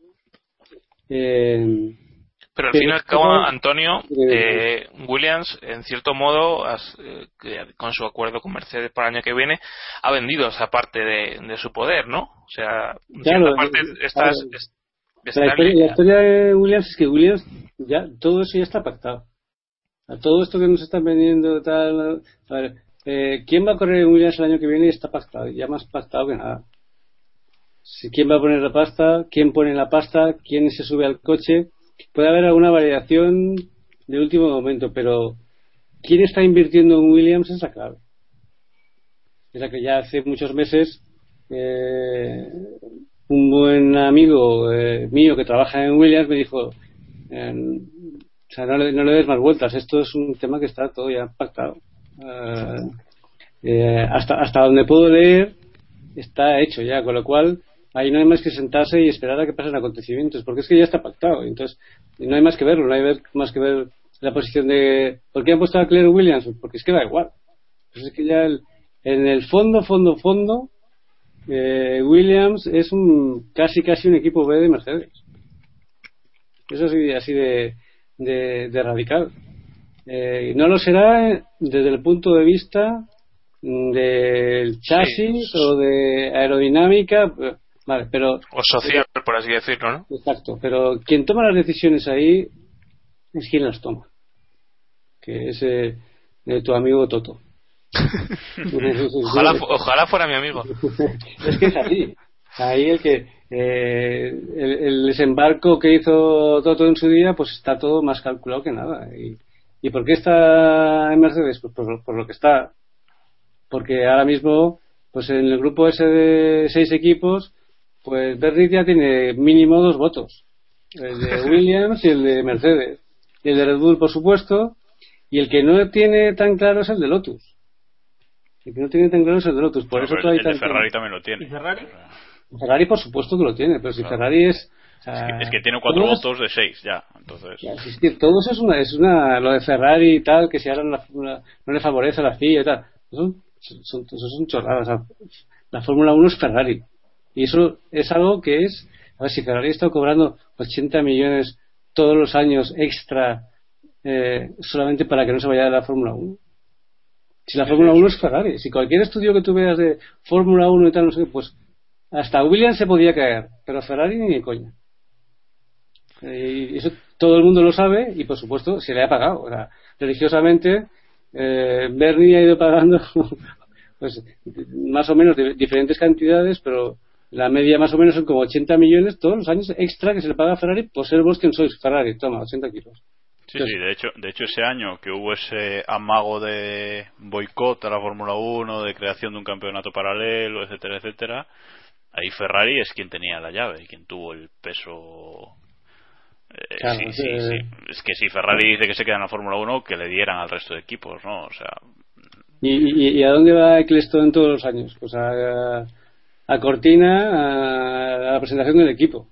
Pero al fin y al cabo, Antonio, eh, Williams, en cierto modo, eh, con su acuerdo con Mercedes para el año que viene, ha vendido esa parte de, su poder, ¿no? O sea, claro, parte la, historia, de Williams es que Williams, ya todo eso ya está pactado. A todo esto que nos están vendiendo, tal. A ver, eh, ¿quién va a correr en Williams el año que viene? Está pactado, ya más pactado que nada. ¿Quién va a poner la pasta? ¿Quién pone la pasta? ¿Quién se sube al coche? puede haber alguna variación de último momento, pero ¿quién está invirtiendo en Williams es la clave? Es la que ya hace muchos meses eh, un buen amigo eh, mío que trabaja en Williams me dijo, eh, o sea, no le, no le, des más vueltas, esto es un tema que está todo ya pactado. hasta, hasta donde puedo leer está hecho ya, con lo cual ahí no hay más que sentarse y esperar a que pasen acontecimientos, porque es que ya está pactado. Entonces, no hay más que verlo, no hay más que ver la posición de. ¿Por qué han puesto a Claire Williams? Porque es que da igual. Pues es que ya en el fondo, fondo, fondo, eh, Williams es un casi, casi un equipo B de Mercedes. Eso así, así de, de, radical. Eh, no lo será desde el punto de vista del chasis o de aerodinámica pero... O social, por así decirlo, ¿no? Exacto, pero quien toma las decisiones ahí es quien las toma. Que es eh, tu amigo Toto. ojalá, fuera mi amigo. es que es así. Ahí el que eh, el, desembarco que hizo Toto en su día, pues está todo más calculado que nada. ¿Y, ¿y por qué está en Mercedes? Pues por, por, lo que está. Porque ahora mismo, pues en el grupo ese de seis equipos, pues Berry ya tiene mínimo dos votos. El de Williams y el de Mercedes. Y el de Red Bull, por supuesto. Y el que no tiene tan claro es el de Lotus. El que no tiene tan claro es el de Lotus. Por eso el de Ferrari también lo tiene. ¿Y Ferrari? Ferrari, por supuesto que lo tiene. Pero si Ferrari es. es, que, tiene cuatro votos de seis ya. Entonces. es que todo eso es una, es una. Lo de Ferrari y tal, que si ahora no, le favorece a la FIA y tal. Eso son, son chorradas. la Fórmula 1 es Ferrari. Y eso es algo que es, a ver, si Ferrari está cobrando 80 millones todos los años extra eh, solamente para que no se vaya de la Fórmula 1. Si la Fórmula 1 es Ferrari, si cualquier estudio que tú veas de Fórmula 1 y tal, no sé, pues hasta Williams se podía caer, pero Ferrari ni de coña. Eh, y eso todo el mundo lo sabe y por supuesto se le ha pagado. O sea, religiosamente, eh, Bernie ha ido pagando pues más o menos de diferentes cantidades, pero la media más o menos son como 80 millones todos los años extra que se le paga a Ferrari por ser vos quien sois Ferrari. Toma, 80 kilos. Sí, sí, de hecho, de hecho ese año que hubo ese amago de boicot a la Fórmula 1, de creación de un campeonato paralelo, etcétera, etcétera, ahí Ferrari es quien tenía la llave y quien tuvo el peso. Eh, sí, sí, sí, Es que si Ferrari dice que se queda en la Fórmula 1, que le dieran al resto de equipos, ¿no? O sea. ¿Y, y, a dónde va Eccleston todos los años? Pues a, a Cortina a, la presentación del equipo.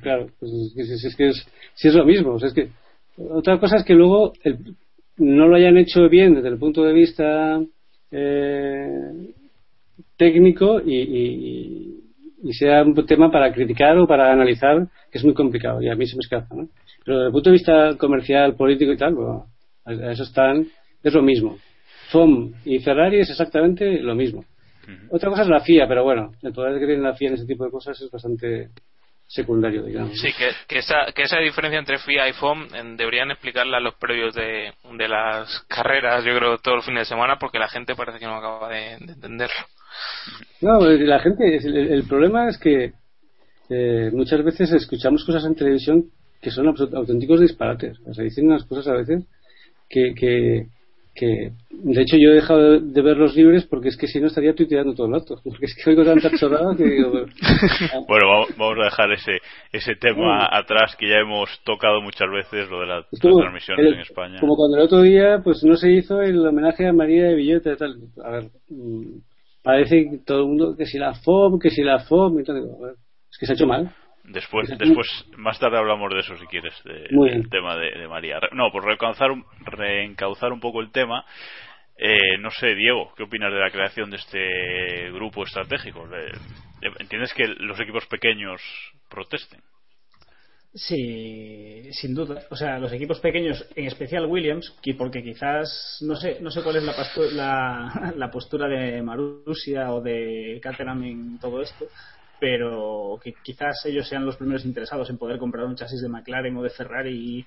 Claro, pues es, que es, si es lo mismo. es que otra cosa es que luego no lo hayan hecho bien desde el punto de vista eh, técnico y, sea un tema para criticar o para analizar que es muy complicado y a mí se me escapa. Pero desde el punto de vista comercial, político y tal, a eso están, es lo mismo. FOM y Ferrari es exactamente lo mismo. Otra cosa es la FIA, pero bueno, el poder que tiene la FIA en ese tipo de cosas es bastante secundario, digamos. Sí, que, que, esa, que esa diferencia entre FIA y FOM deberían explicarla a los previos de, de las carreras, yo creo, todo el fin de semana, porque la gente parece que no acaba de, entenderlo. No, la gente, el, problema es que eh, muchas veces escuchamos cosas en televisión que son auténticos disparates. O sea, dicen unas cosas a veces que, que que de hecho yo he dejado de ver los libres porque es que si no estaría tuiteando todo el rato. Porque es que oigo tanta chorrada que digo bueno vamos, a dejar ese ese tema atrás que ya hemos tocado muchas veces lo de las transmisiones en España. como cuando el otro día pues no se hizo el homenaje a María de Villeta y tal. A ver mm, parece que todo el mundo que si la FOM que si la FOM y tal. Es que se ha hecho mal Después, después, más tarde hablamos de eso si quieres, del tema de, María. No, por reencauzar, reencauzar un poco el tema, eh, no sé, Diego, ¿qué opinas de la creación de este grupo estratégico? ¿Entiendes que los equipos pequeños protesten? Sí, sin duda. O sea, los equipos pequeños, en especial Williams, porque quizás no sé, no sé cuál es la, la, la postura de Marussia o de Caterham en todo esto, pero que quizás ellos sean los primeros interesados en poder comprar un chasis de McLaren o de Ferrari y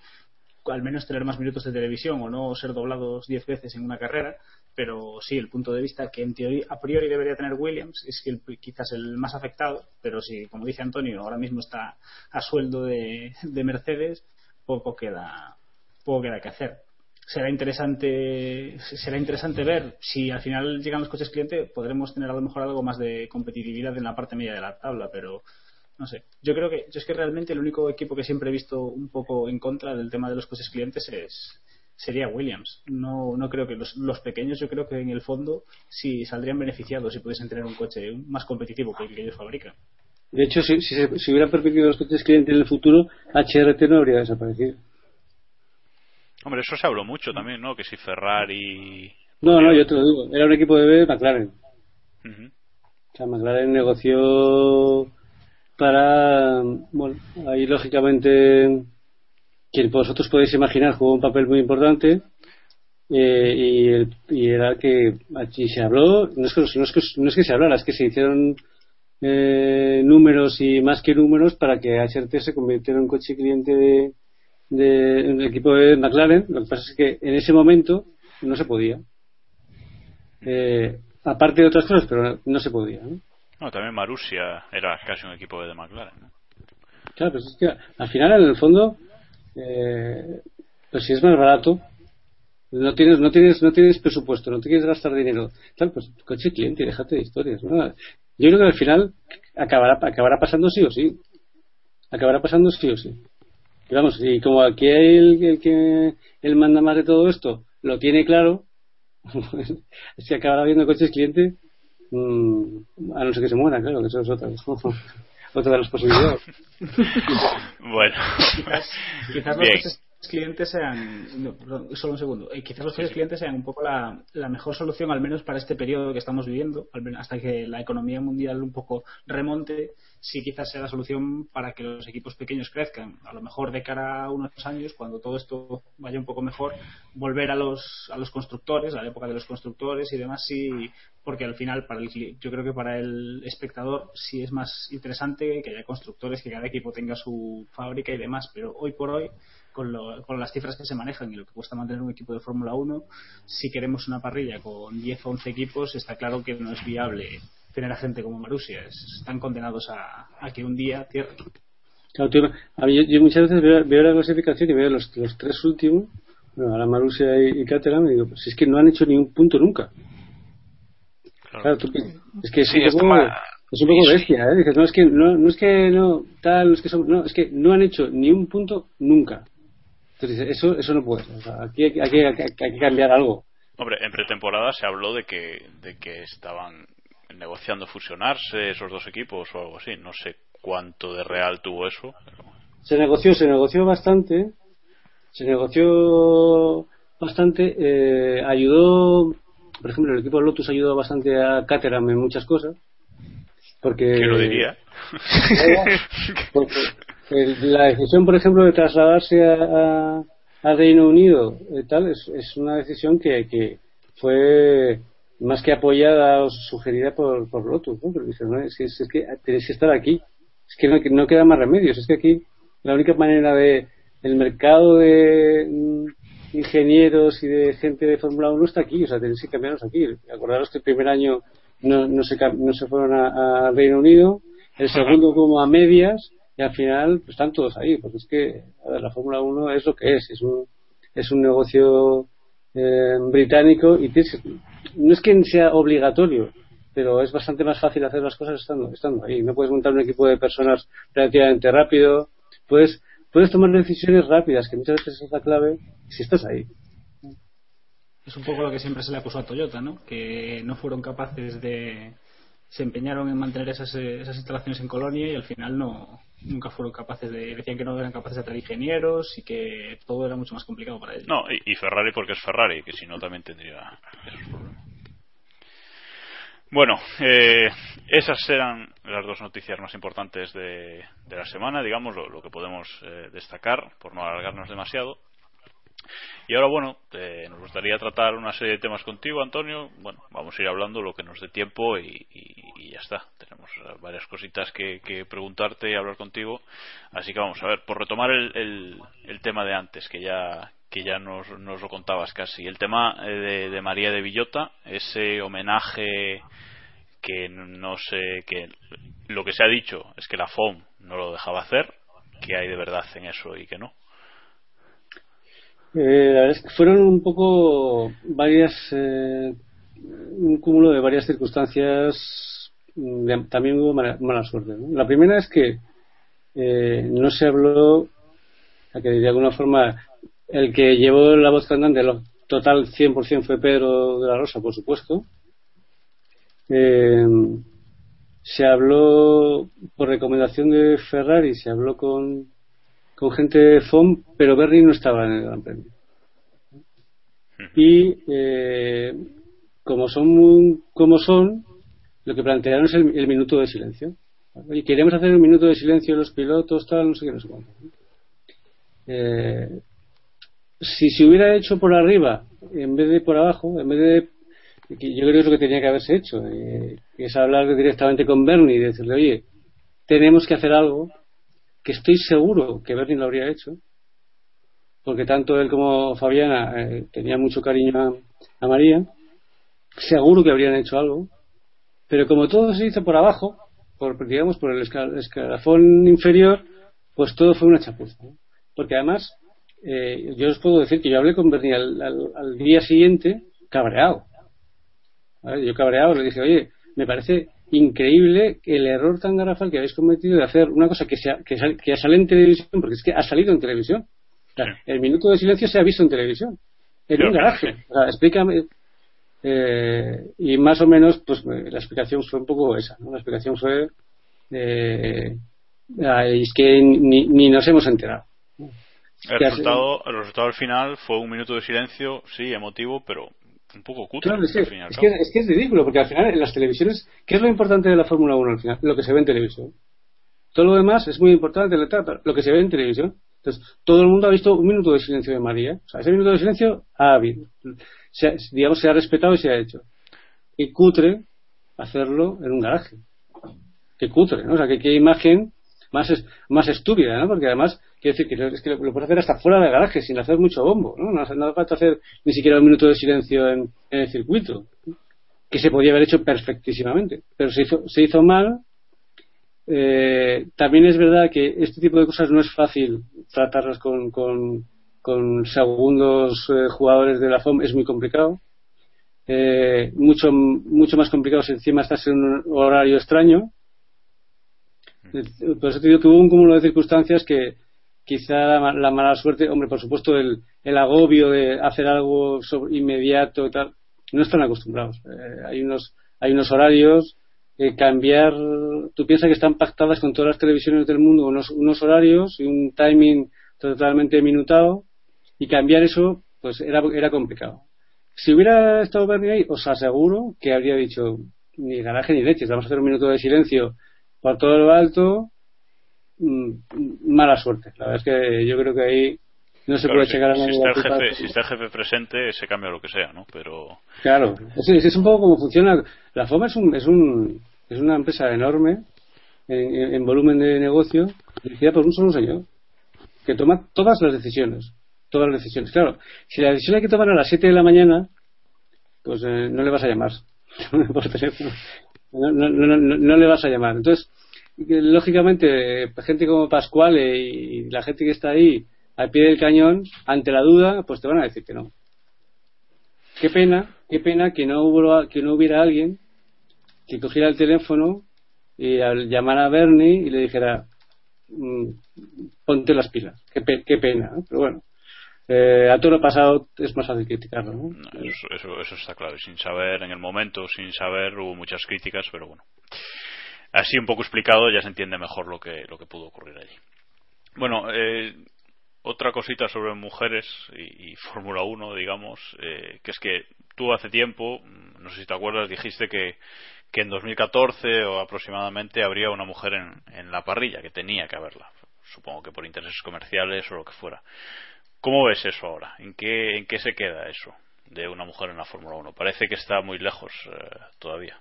al menos tener más minutos de televisión o no ser doblados 10 veces en una carrera, pero sí, el punto de vista que en teoría a priori debería tener Williams es que quizás el más afectado, pero si, como dice Antonio, ahora mismo está a sueldo de, de Mercedes, poco queda, poco queda que hacer será interesante será interesante ver si al final llegan los coches cliente podremos tener a lo mejor algo más de competitividad en la parte media de la tabla pero no sé. Yo creo que yo es que realmente el único equipo que siempre he visto un poco en contra del tema de los coches clientes es sería Williams. No no creo que los, los pequeños yo creo que en el fondo sí saldrían beneficiados si pudiesen tener un coche más competitivo que el que ellos fabrican. De hecho si, si se hubieran permitido los coches clientes en el futuro HRT no habría desaparecido Hombre, eso se habló mucho también, ¿no? Que si Ferrari. No, no, yo te lo digo. Era un equipo de McLaren. O sea, McLaren negoció para. Bueno, ahí lógicamente. Que vosotros podéis imaginar jugó un papel muy importante. Eh, y, el, y, era que allí se habló. No es que, no es que, no es que se hablara, es que se hicieron eh, números y más que números para que HRT se convirtiera en coche cliente de del equipo de McLaren. Lo que pasa es que en ese momento no se podía. Eh, aparte de otras cosas, pero no, se podía. ¿no? también Marussia era casi un equipo de McLaren. Claro, pues es que al final, en el fondo, eh, pues si es más barato, no tienes, no tienes, no tienes presupuesto, no te quieres gastar dinero, tal, pues coche cliente, déjate de historias. Yo creo que al final acabará, acabará pasando sí o sí. Acabará pasando sí o sí vamos, y como aquí el, el que el manda más de todo esto lo tiene claro, si acabará viendo coches cliente, mm, a no ser que se muera, claro, que eso es otra, otra de las posibilidades. bueno, quizás, quizás los coches clientes sean solo un segundo. Eh, quizás los clientes sean un poco la, la, mejor solución al menos para este periodo que estamos viviendo hasta que la economía mundial un poco remonte sí quizás sea la solución para que los equipos pequeños crezcan. A lo mejor de cara a unos años cuando todo esto vaya un poco mejor volver a los a los constructores a la época de los constructores y demás sí porque al final para el yo creo que para el espectador sí es más interesante que haya constructores que cada equipo tenga su fábrica y demás pero hoy por hoy con, las cifras que se manejan y lo que cuesta mantener un equipo de Fórmula 1, si queremos una parrilla con 10 o 11 equipos, está claro que no es viable tener a gente como Marusia. Están condenados a, que un día cierren. yo, muchas veces veo, la clasificación y veo los, los tres últimos, bueno, a la Marusia y, y Caterham, y digo, pues es que no han hecho ni un punto nunca. Claro, es que es, un poco, es un poco bestia, ¿eh? Dices, no, es que no, no es que no, tal, no es que son, no, es que no han hecho ni un punto nunca. Entonces, eso, eso no puede. aquí hay, hay, hay, que cambiar algo. Hombre, en pretemporada se habló de que, de que estaban negociando fusionarse esos dos equipos o algo así. No sé cuánto de real tuvo eso. Se negoció, se negoció bastante. Se negoció bastante. Eh, ayudó, por ejemplo, el equipo de Lotus ayudó bastante a Caterham en muchas cosas. Porque. ¿Quién lo diría? porque, la decisión, por ejemplo, de trasladarse a, a, Reino Unido eh, tal es, es, una decisión que, que, fue más que apoyada o sugerida por, por Lotus, ¿no? Es, que, tenéis que estar aquí, es que no, queda más remedios, es que aquí la única manera de el mercado de mm, ingenieros y de gente de Fórmula 1 está aquí, o sea, tenéis que cambiarnos aquí. Acordaros que el primer año no, no, se, no se fueron a, Reino Unido, el segundo como a medias y al final pues están todos ahí, porque es que la Fórmula 1 es lo que es, es un, es un negocio eh, británico y no es que sea obligatorio, pero es bastante más fácil hacer las cosas estando, estando ahí. No puedes montar un equipo de personas relativamente rápido, puedes, puedes tomar decisiones rápidas, que muchas veces es la clave si estás ahí. Es un poco lo que siempre se le acusó a Toyota, ¿no? Que no fueron capaces de, se empeñaron en mantener esas, esas instalaciones en Colonia y al final no nunca fueron capaces de decían que no eran capaces de traer ingenieros y que todo era mucho más complicado para ellos. No y, Ferrari porque es Ferrari que si no también tendría esos problemas. Bueno eh, esas eran las dos noticias más importantes de, de la semana digamos lo, que podemos eh, destacar por no alargarnos demasiado y ahora, bueno, eh, nos gustaría tratar una serie de temas contigo, Antonio. Bueno, vamos a ir hablando lo que nos dé tiempo y, ya está. Tenemos varias cositas que, preguntarte y hablar contigo. Así que vamos a ver, por retomar el, el, tema de antes, que ya que ya nos, nos lo contabas casi. El tema eh, de, de María de Villota, ese homenaje que no sé, que lo que se ha dicho es que la FOM no lo dejaba hacer, que hay de verdad en eso y que no. Eh, la verdad es que fueron un poco varias, eh, un cúmulo de varias circunstancias. también hubo mala, suerte. La primera es que eh, no se habló, a que de alguna forma el que llevó la voz cantante, lo total 100% fue Pedro de la Rosa, por supuesto. se habló por recomendación de Ferrari, se habló con con gente de FOM, pero Berry no estaba en el Gran Premio. Y eh, como son como son, lo que plantearon es el, minuto de silencio. Y queremos hacer un minuto de silencio los pilotos, tal, no sé qué, no sé cuánto. Eh, si se hubiera hecho por arriba en vez de por abajo, en vez de yo creo que es lo que tenía que haberse hecho, eh, es hablar directamente con Bernie y decirle, oye, tenemos que hacer algo que estoy seguro que Bernie lo habría hecho, porque tanto él como Fabiana eh, tenían mucho cariño a, María, seguro que habrían hecho algo, pero como todo se hizo por abajo, por digamos por el escalafón inferior, pues todo fue una chapuza. Porque además, eh, yo os puedo decir que yo hablé con Bernie al, día siguiente cabreado. Yo cabreado le dije, oye, me parece increíble el error tan garrafal que habéis cometido de hacer una cosa que, sea, que, sale en televisión, porque es que ha salido en televisión. El minuto de silencio se ha visto en televisión, en un garaje. explícame. Eh, y más o menos, pues la explicación fue un poco esa. La explicación fue. Eh, es que ni, ni, nos hemos enterado. El resultado, el resultado al final fue un minuto de silencio, sí, emotivo, pero un poco cutre. es, que, es, ridículo, porque al final en las televisiones, ¿qué es lo importante de la Fórmula 1 al final? Lo que se ve en televisión. Todo lo demás es muy importante, lo que se ve en televisión. Entonces, todo el mundo ha visto un minuto de silencio de María. O sea, ese minuto de silencio ha habido. Se, digamos, se ha respetado y se ha hecho. Y cutre hacerlo en un garaje. Qué cutre, ¿no? O sea, que qué imagen más, más estúpida, ¿no? Porque además Quiero decir que, es que lo, puedes hacer hasta fuera del garaje, sin hacer mucho bombo, ¿no? No, hace falta hacer ni siquiera un minuto de silencio en, el circuito, que se podía haber hecho perfectísimamente, pero se hizo, se hizo mal. Eh, también es verdad que este tipo de cosas no es fácil tratarlas con, con, segundos eh, jugadores de la FOM, es muy complicado. Eh, mucho, mucho más complicado si encima estás en un horario extraño. Por eso te digo que hubo un cúmulo de circunstancias que, quizá la, mala suerte, hombre, por supuesto, el, el agobio de hacer algo inmediato y tal, no están acostumbrados. Eh, hay unos hay unos horarios, eh, cambiar, tú piensas que están pactadas con todas las televisiones del mundo unos, unos horarios y un timing totalmente minutado, y cambiar eso, pues era, era complicado. Si hubiera estado Bernie ahí, os aseguro que habría dicho, ni garaje ni leches, vamos a hacer un minuto de silencio por todo lo alto, Mm, mala suerte. La verdad es que yo creo que ahí no se puede checar a nadie. Si está, el jefe, si está el jefe presente, se cambia lo que sea, ¿no? Pero. Claro, es, es un poco como funciona. La FOMA es, un, es, un, es una empresa enorme en, volumen de negocio, dirigida por un solo señor, que toma todas las decisiones. Todas las decisiones. Claro, si la decisión hay que tomar a las 7 de la mañana, pues eh, no le vas a llamar. no, no, no, no, le vas a llamar. Entonces, lógicamente, gente como Pascual y la gente que está ahí al pie del cañón, ante la duda, pues te van a decir que no. qué pena, qué pena que no hubo, que no hubiera alguien que cogiera el teléfono y al llamar a Bernie y le dijera mm, ponte las pilas. Qué, qué pena, pero bueno. Eh, a todo lo pasado es más fácil criticarlo. ¿no? eso, eso, eso, está claro. Sin saber, en el momento, sin saber, hubo muchas críticas, pero bueno. Así un poco explicado ya se entiende mejor lo que, lo que pudo ocurrir allí. Bueno, eh, otra cosita sobre mujeres y, Fórmula 1, digamos, eh, que es que tú hace tiempo, no sé si te acuerdas, dijiste que, que en 2014 o aproximadamente habría una mujer en, en la parrilla, que tenía que haberla. Supongo que por intereses comerciales o lo que fuera. ¿Cómo ves eso ahora? ¿En qué, en qué se queda eso de una mujer en la Fórmula 1? Parece que está muy lejos eh, todavía.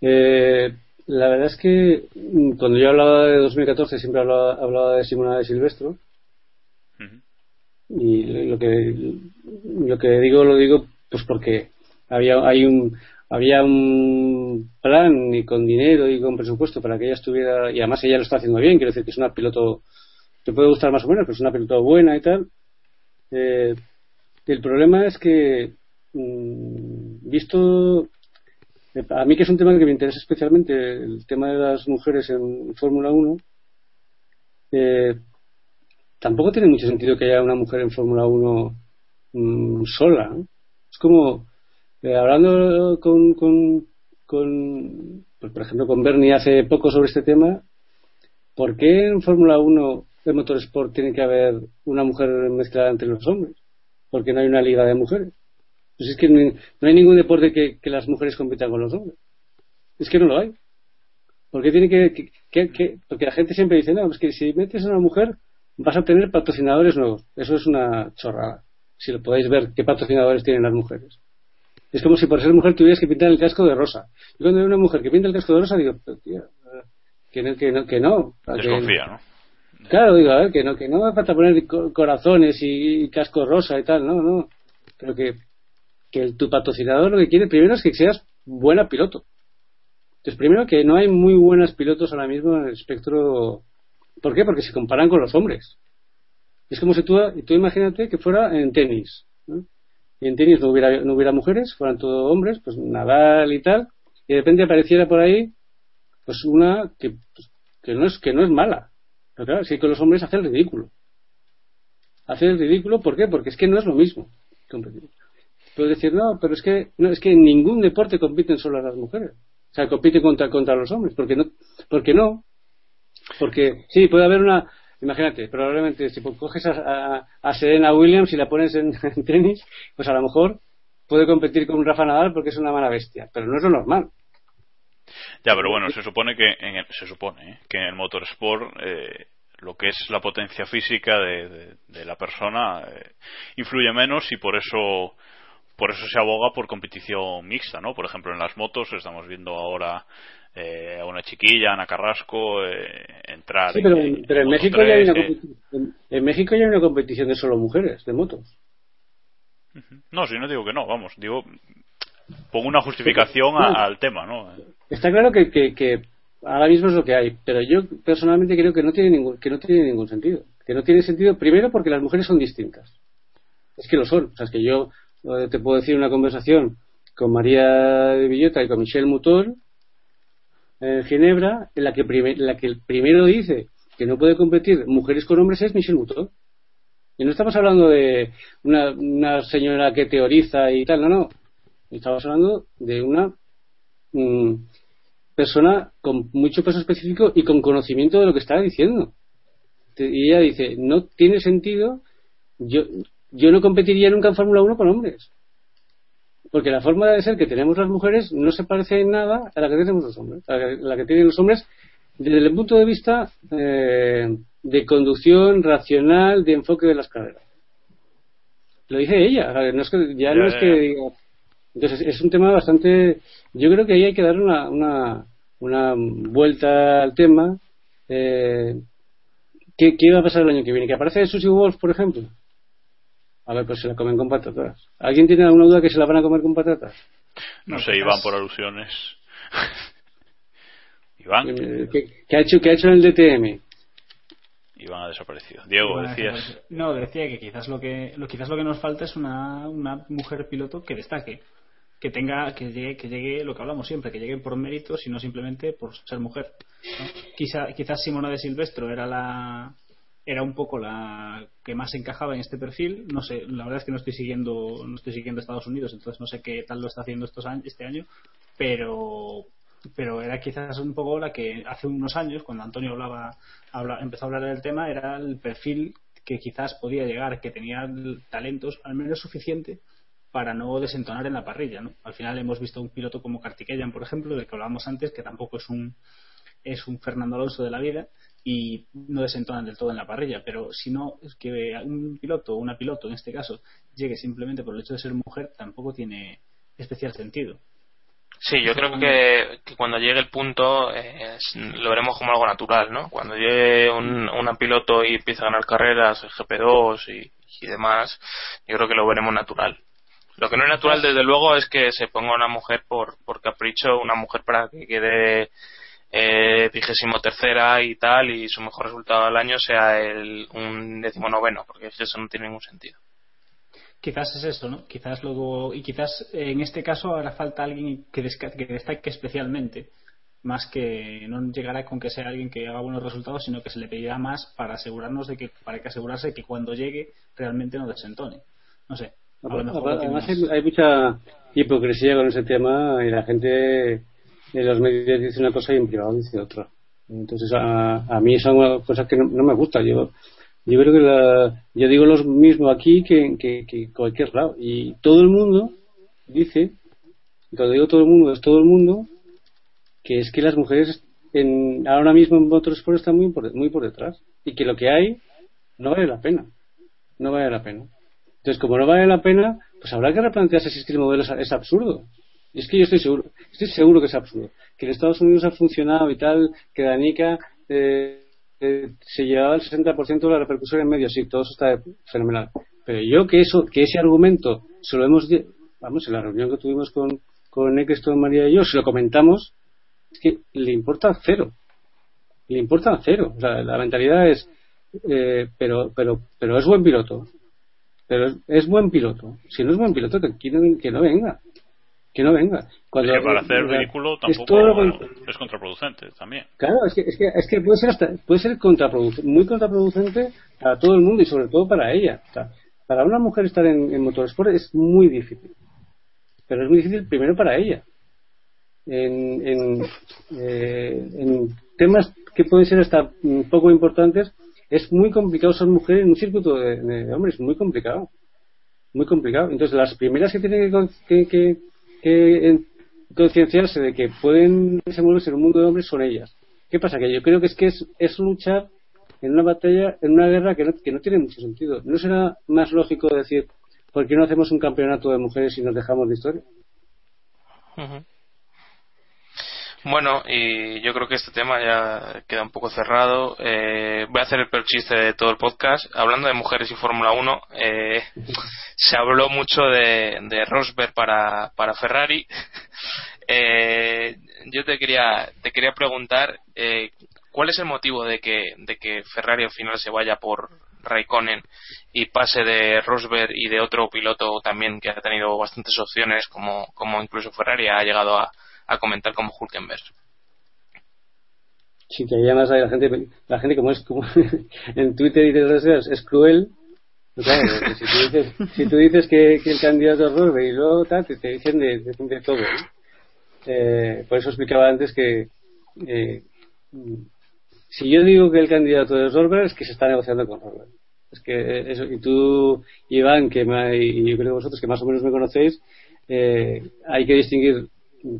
Eh, la verdad es que mm, cuando yo hablaba de 2014 siempre hablaba, de Simona de Silvestro. Y lo que, lo que digo, lo digo pues porque había, hay un, había un plan y con dinero y con presupuesto para que ella estuviera, y además ella lo está haciendo bien, quiero decir que es una piloto te puede gustar más o menos, pero es una película buena y tal. Eh, el problema es que, mm, visto, eh, a mí que es un tema que me interesa especialmente, el tema de las mujeres en Fórmula 1, eh, tampoco tiene mucho sentido que haya una mujer en Fórmula 1 mm, sola. Es como, hablando con, pues, por ejemplo, con Bernie hace poco sobre este tema, ¿por qué en Fórmula 1 el motorsport tiene que haber una mujer mezclada entre los hombres, porque no hay una liga de mujeres. Pues es que no hay ningún deporte que, las mujeres compitan con los hombres. Es que no lo hay. Porque tiene que, porque la gente siempre dice, no, es que si metes a una mujer vas a obtener patrocinadores nuevos. Eso es una chorrada. Si lo podéis ver, qué patrocinadores tienen las mujeres. Es como si por ser mujer tuvieras que pintar el casco de rosa. Yo cuando veo una mujer que pinta el casco de rosa digo, tío, que no, que no, que no. Desconfía, ¿no? Claro, digo, a ver, que no, que no me falta poner corazones y, casco rosa y tal, no, no. Pero que, que tu patrocinador lo que quiere primero es que seas buena piloto. Entonces, primero que no hay muy buenas pilotos ahora mismo en el espectro. ¿Por qué? Porque se comparan con los hombres. Es como si tú, tú imagínate que fuera en tenis. Y en tenis no hubiera, no hubiera mujeres, fueran todos hombres, pues Nadal y tal. Y de repente apareciera por ahí, pues una que, pues, que, no, es, que no es mala pero claro, es que los hombres hace el ridículo. Hace el ridículo, ¿por qué? Porque es que no es lo mismo competir. Puedes decir, no, pero es que, no, es que en ningún deporte compiten solo las mujeres. O sea, compiten contra, contra los hombres. porque no? Porque no. Porque, sí, puede haber una, imagínate, probablemente si coges a, a, Serena Williams y la pones en, tenis, pues a lo mejor puede competir con Rafa Nadal porque es una mala bestia, pero no es lo normal. Ya, pero bueno, se supone que en se supone ¿eh? que en el motorsport eh, lo que es la potencia física de, la persona eh, influye menos y por eso por eso se aboga por competición mixta, ¿no? Por ejemplo, en las motos estamos viendo ahora a una chiquilla, Ana Carrasco, entrar. Sí, pero, en, México ya hay una en, México ya hay una competición de solo mujeres de motos. No, si no digo que no, vamos, digo pongo una justificación al tema, ¿no? Está claro que, que, ahora mismo es lo que hay, pero yo personalmente creo que no tiene ningún, que no tiene ningún sentido. Que no tiene sentido, primero porque las mujeres son distintas. Es que lo son. O sea, es que yo eh, te puedo decir una conversación con María de Villota y con Michelle Mutor en Ginebra, en la que, la que primero dice que no puede competir mujeres con hombres es Michelle Mutor. Y no estamos hablando de una, una señora que teoriza y tal, no, no. Estamos hablando de una mm, persona con mucho peso específico y con conocimiento de lo que está diciendo. Y ella dice, no tiene sentido, yo, yo no competiría nunca en Fórmula 1 con hombres. Porque la forma de ser que tenemos las mujeres no se parece en nada a la que tenemos los hombres. A la que, tienen los hombres desde el punto de vista eh, de conducción racional, de enfoque de las carreras. Lo dice ella. No es que, ya, no es que diga, entonces es un tema bastante. Yo creo que ahí hay que dar una, una, una vuelta al tema. Eh, ¿qué, ¿Qué va a pasar el año que viene? ¿Que aparece Sushi Wolf, por ejemplo? A ver, pues se la comen con patatas. ¿Alguien tiene alguna duda que se la van a comer con patatas? No, sé, Iván, por alusiones. Iván. Eh, ¿Qué, ha hecho, ¿Qué ha hecho en el DTM? Iván ha desaparecido. Diego, decías. No, decía que quizás lo que lo, quizás lo que nos falta es una, una mujer piloto que destaque, que tenga, que llegue, que llegue lo que hablamos siempre, que llegue por méritos y no simplemente por ser mujer. Quizá, quizás Simona de Silvestro era la era un poco la que más encajaba en este perfil. No sé, la verdad es que no estoy siguiendo, no estoy siguiendo Estados Unidos, entonces no sé qué tal lo está haciendo estos años, este año, pero pero era quizás un poco la que hace unos años, cuando Antonio hablaba, empezó a hablar del tema, era el perfil que quizás podía llegar, que tenía talentos al menos suficiente para no desentonar en la parrilla. ¿no? Al final hemos visto un piloto como Kartikeyan, por ejemplo, del que hablábamos antes, que tampoco es un, es un Fernando Alonso de la vida y no desentonan del todo en la parrilla. Pero si no, es que un piloto o una piloto en este caso llegue simplemente por el hecho de ser mujer, tampoco tiene especial sentido. Sí, yo creo que, cuando llegue el punto eh, lo veremos como algo natural, ¿no? Cuando llegue un, una piloto y empiece a ganar carreras, el GP2 y, y demás, yo creo que lo veremos natural. Lo que no es natural, desde luego, es que se ponga una mujer por, por capricho, una mujer para que quede eh, vigésimo tercera y tal, y su mejor resultado del año sea el, un décimo noveno, porque eso no tiene ningún sentido. Quizás es eso, ¿no? Quizás luego, y quizás en este caso hará falta alguien que, que destaque especialmente, más que no llegará con que sea alguien que haga buenos resultados, sino que se le pedirá más para asegurarnos de que, para que asegurarse que cuando llegue realmente no desentone. No sé. Además, hay, mucha hipocresía con ese tema y la gente en los medios dice una cosa y en privado dice otra. Entonces, a, a mí son cosas que no, no me gusta. Yo yo creo que la, yo digo lo mismo aquí que, en cualquier lado. Y todo el mundo dice, cuando digo todo el mundo, es todo el mundo, que es que las mujeres en, ahora mismo en motorsport están muy por, muy por detrás. Y que lo que hay no vale la pena. No vale la pena. Entonces, como no vale la pena, pues habrá que replantearse si es modelo es, absurdo. Y es que yo estoy seguro, estoy seguro que es absurdo. Que en Estados Unidos ha funcionado y tal, que Danica eh, se llevaba el 60% de la repercusión en medios, sí, todo eso está fenomenal. Pero yo que eso, que ese argumento se lo hemos, vamos, en la reunión que tuvimos con, con María y yo, se lo comentamos, es que le importa cero. Le importa cero. O sea, la mentalidad es, eh, pero, pero, pero es buen piloto. Pero es, buen piloto. Si no es buen piloto, que, que no venga que no venga. Cuando, para hacer ridículo tampoco es, contraproducente también. Claro, es que, es que, es que puede ser hasta, puede ser contraproducente, muy contraproducente a todo el mundo y sobre todo para ella. para una mujer estar en, en motorsport es muy difícil. Pero es muy difícil primero para ella. En, en, eh, en temas que pueden ser hasta poco importantes, es muy complicado ser mujer en un circuito de, de hombres, muy complicado. Muy complicado. Entonces, las primeras que tienen que, que concienciarse de que pueden desenvolverse en un mundo de hombres son ellas. ¿Qué pasa? Que yo creo que es que es, luchar en una batalla, en una guerra que no, tiene mucho sentido. ¿No será más lógico decir, ¿por qué no hacemos un campeonato de mujeres y nos dejamos de historia? Bueno, y yo creo que este tema ya queda un poco cerrado. Eh, voy a hacer el peor chiste de todo el podcast. Hablando de mujeres y Fórmula 1, eh, se habló mucho de, Rosberg para, para Ferrari. Eh, yo te quería, te quería preguntar cuál es el motivo de que, de que Ferrari al final se vaya por Raikkonen y pase de Rosberg y de otro piloto también que ha tenido bastantes opciones, como, como incluso Ferrari ha llegado a a comentar como Hulkenberg. Sí, que además la gente, la gente como es como en Twitter y sociales es cruel. Pues si, tú dices, si tú dices que, el candidato es Rosberg y luego tal, te, dicen de, todo. Eh, por eso explicaba antes que eh, si yo digo que el candidato es Rosberg es que se está negociando con Rosberg. Es que eso, y tú, Iván, que y yo creo que vosotros que más o menos me conocéis, eh, hay que distinguir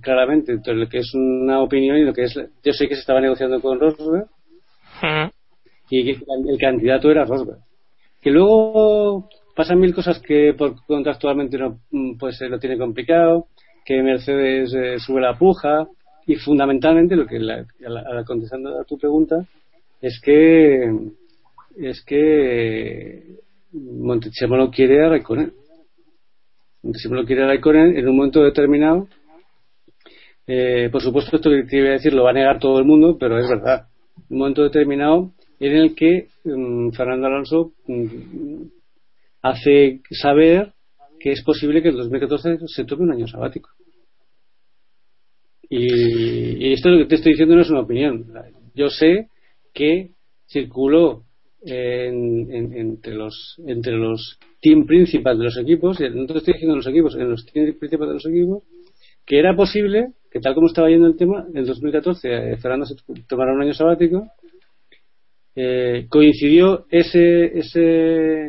claramente entre lo que es una opinión y lo que es. Yo sé que se estaba negociando con Rosberg y que el candidato era Rosberg. Que luego pasan mil cosas que por contractualmente no, pues lo tiene complicado, que Mercedes eh, sube la puja y fundamentalmente lo que la, contestando a tu pregunta es que es que Montechemolo quiere a Raikkonen. Montechemolo quiere a Raikkonen en un momento determinado eh, por supuesto, esto que te iba a decir lo va a negar todo el mundo, pero es verdad. En un momento determinado, en el que mm, Fernando Alonso mm, hace saber que es posible que en 2014 se tome un año sabático. Y, esto lo que te estoy diciendo no es una opinión. Yo sé que circuló entre los entre los team principales de los equipos, no te estoy diciendo los equipos, en los team principales de los equipos, que era posible que tal como estaba yendo el tema, en 2014 eh, Fernando se tomara un año sabático, eh, coincidió ese, ese,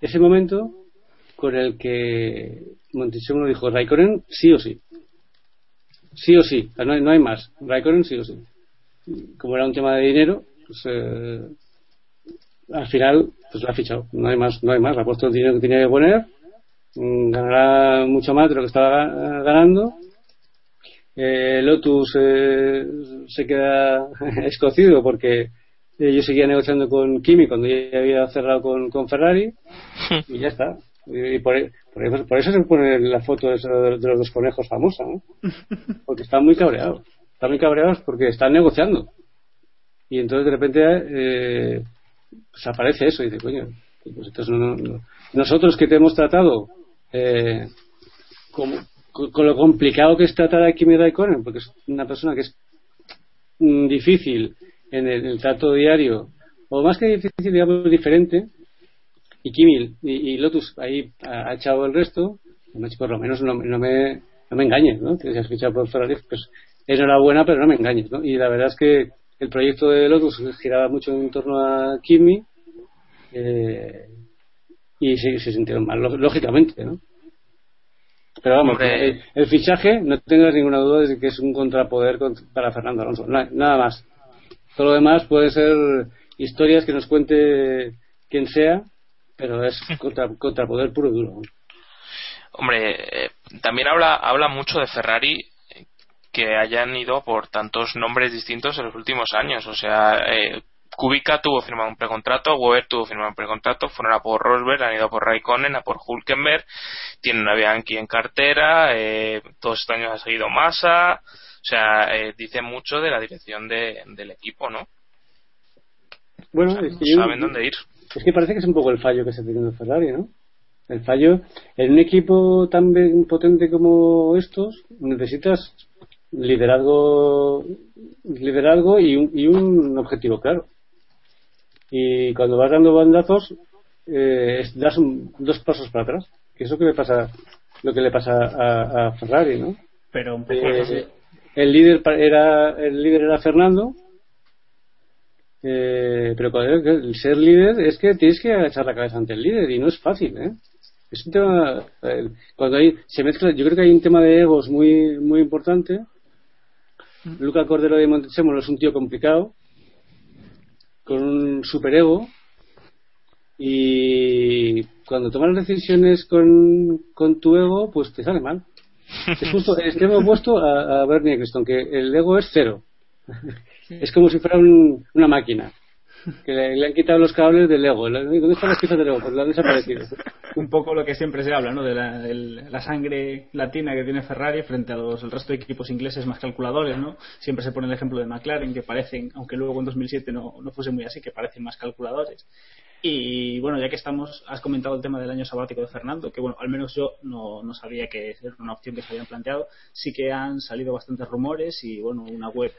ese momento con el que Montesimo dijo Raikkonen sí o sí. Sí o sí, no hay, no hay más. Raikkonen sí o sí. Como era un tema de dinero, pues eh, al final pues lo ha fichado. No hay más, no hay más. Ha puesto el dinero que tenía que poner. Mm, ganará mucho más de lo que estaba ganando eh, Lotus eh, se queda escocido porque yo seguía negociando con Kimi cuando ya había cerrado con, Ferrari y ya está. Y por, por, eso, se pone la foto de, los dos conejos famosa, ¿no? Porque están muy cabreados. Están muy cabreados porque están negociando. Y entonces de repente eh, pues aparece eso y dice, coño, pues nosotros que te hemos tratado eh, como, con, lo complicado que es tratar a Kimi Raikkonen, porque es una persona que es mm, difícil en el, trato diario, o más que difícil, digamos, diferente, y Kimi y, Lotus ahí ha, echado el resto, por lo menos no, no, me, no me engañes, ¿no? Que si has fichado por Ferrari, pues enhorabuena, pero no me engañes, ¿no? Y la verdad es que el proyecto de Lotus giraba mucho en torno a Kimi, eh, y se, se sintieron mal, lógicamente, ¿no? Pero vamos, el, fichaje, no tengas ninguna duda de que es un contrapoder para Fernando Alonso. Nada más. Todo lo demás puede ser historias que nos cuente quien sea, pero es contra, contrapoder puro y duro. Hombre, eh, también habla, habla mucho de Ferrari que hayan ido por tantos nombres distintos en los últimos años. O sea, eh, Kubica tuvo firmado un precontrato, Weber tuvo firmado un precontrato, fueron a por Rosberg, han ido a por Raikkonen, a por Hulkenberg, tienen a Bianchi en cartera, eh, todos estos años ha seguido Massa, o sea, eh, dice mucho de la dirección de, del equipo, ¿no? Bueno, es que saben dónde ir. Es que parece que es un poco el fallo que está teniendo Ferrari, ¿no? El fallo, en un equipo tan potente como estos, necesitas liderazgo liderazgo y un, y un objetivo claro y cuando vas dando bandazos eh, das dos pasos para atrás que es lo que le pasa lo que le pasa a, Ferrari no pero eh, el líder era el líder era Fernando eh, pero el ser líder es que tienes que echar la cabeza ante el líder y no es fácil ¿eh? es un tema cuando hay se mezcla yo creo que hay un tema de egos muy muy importante mm. Luca Cordero de Montezemolo es un tío complicado con un superego y cuando tomas decisiones con, con tu ego, pues te sale mal. Es justo el extremo opuesto a, a Bernie Eccleston, que el ego es cero. Es como si fuera una máquina que le, han quitado los cables del Lego. ¿Dónde están las piezas del Lego? Pues la han desaparecido. Un poco lo que siempre se habla, ¿no? De la, sangre latina que tiene Ferrari frente a los, el resto de equipos ingleses más calculadores, ¿no? Siempre se pone el ejemplo de McLaren, que parecen, aunque luego en 2007 no, no fuese muy así, que parecen más calculadores. Y bueno, ya que estamos, has comentado el tema del año sabático de Fernando, que bueno, al menos yo no, no sabía que era una opción que se habían planteado. Sí que han salido bastantes rumores y bueno, una web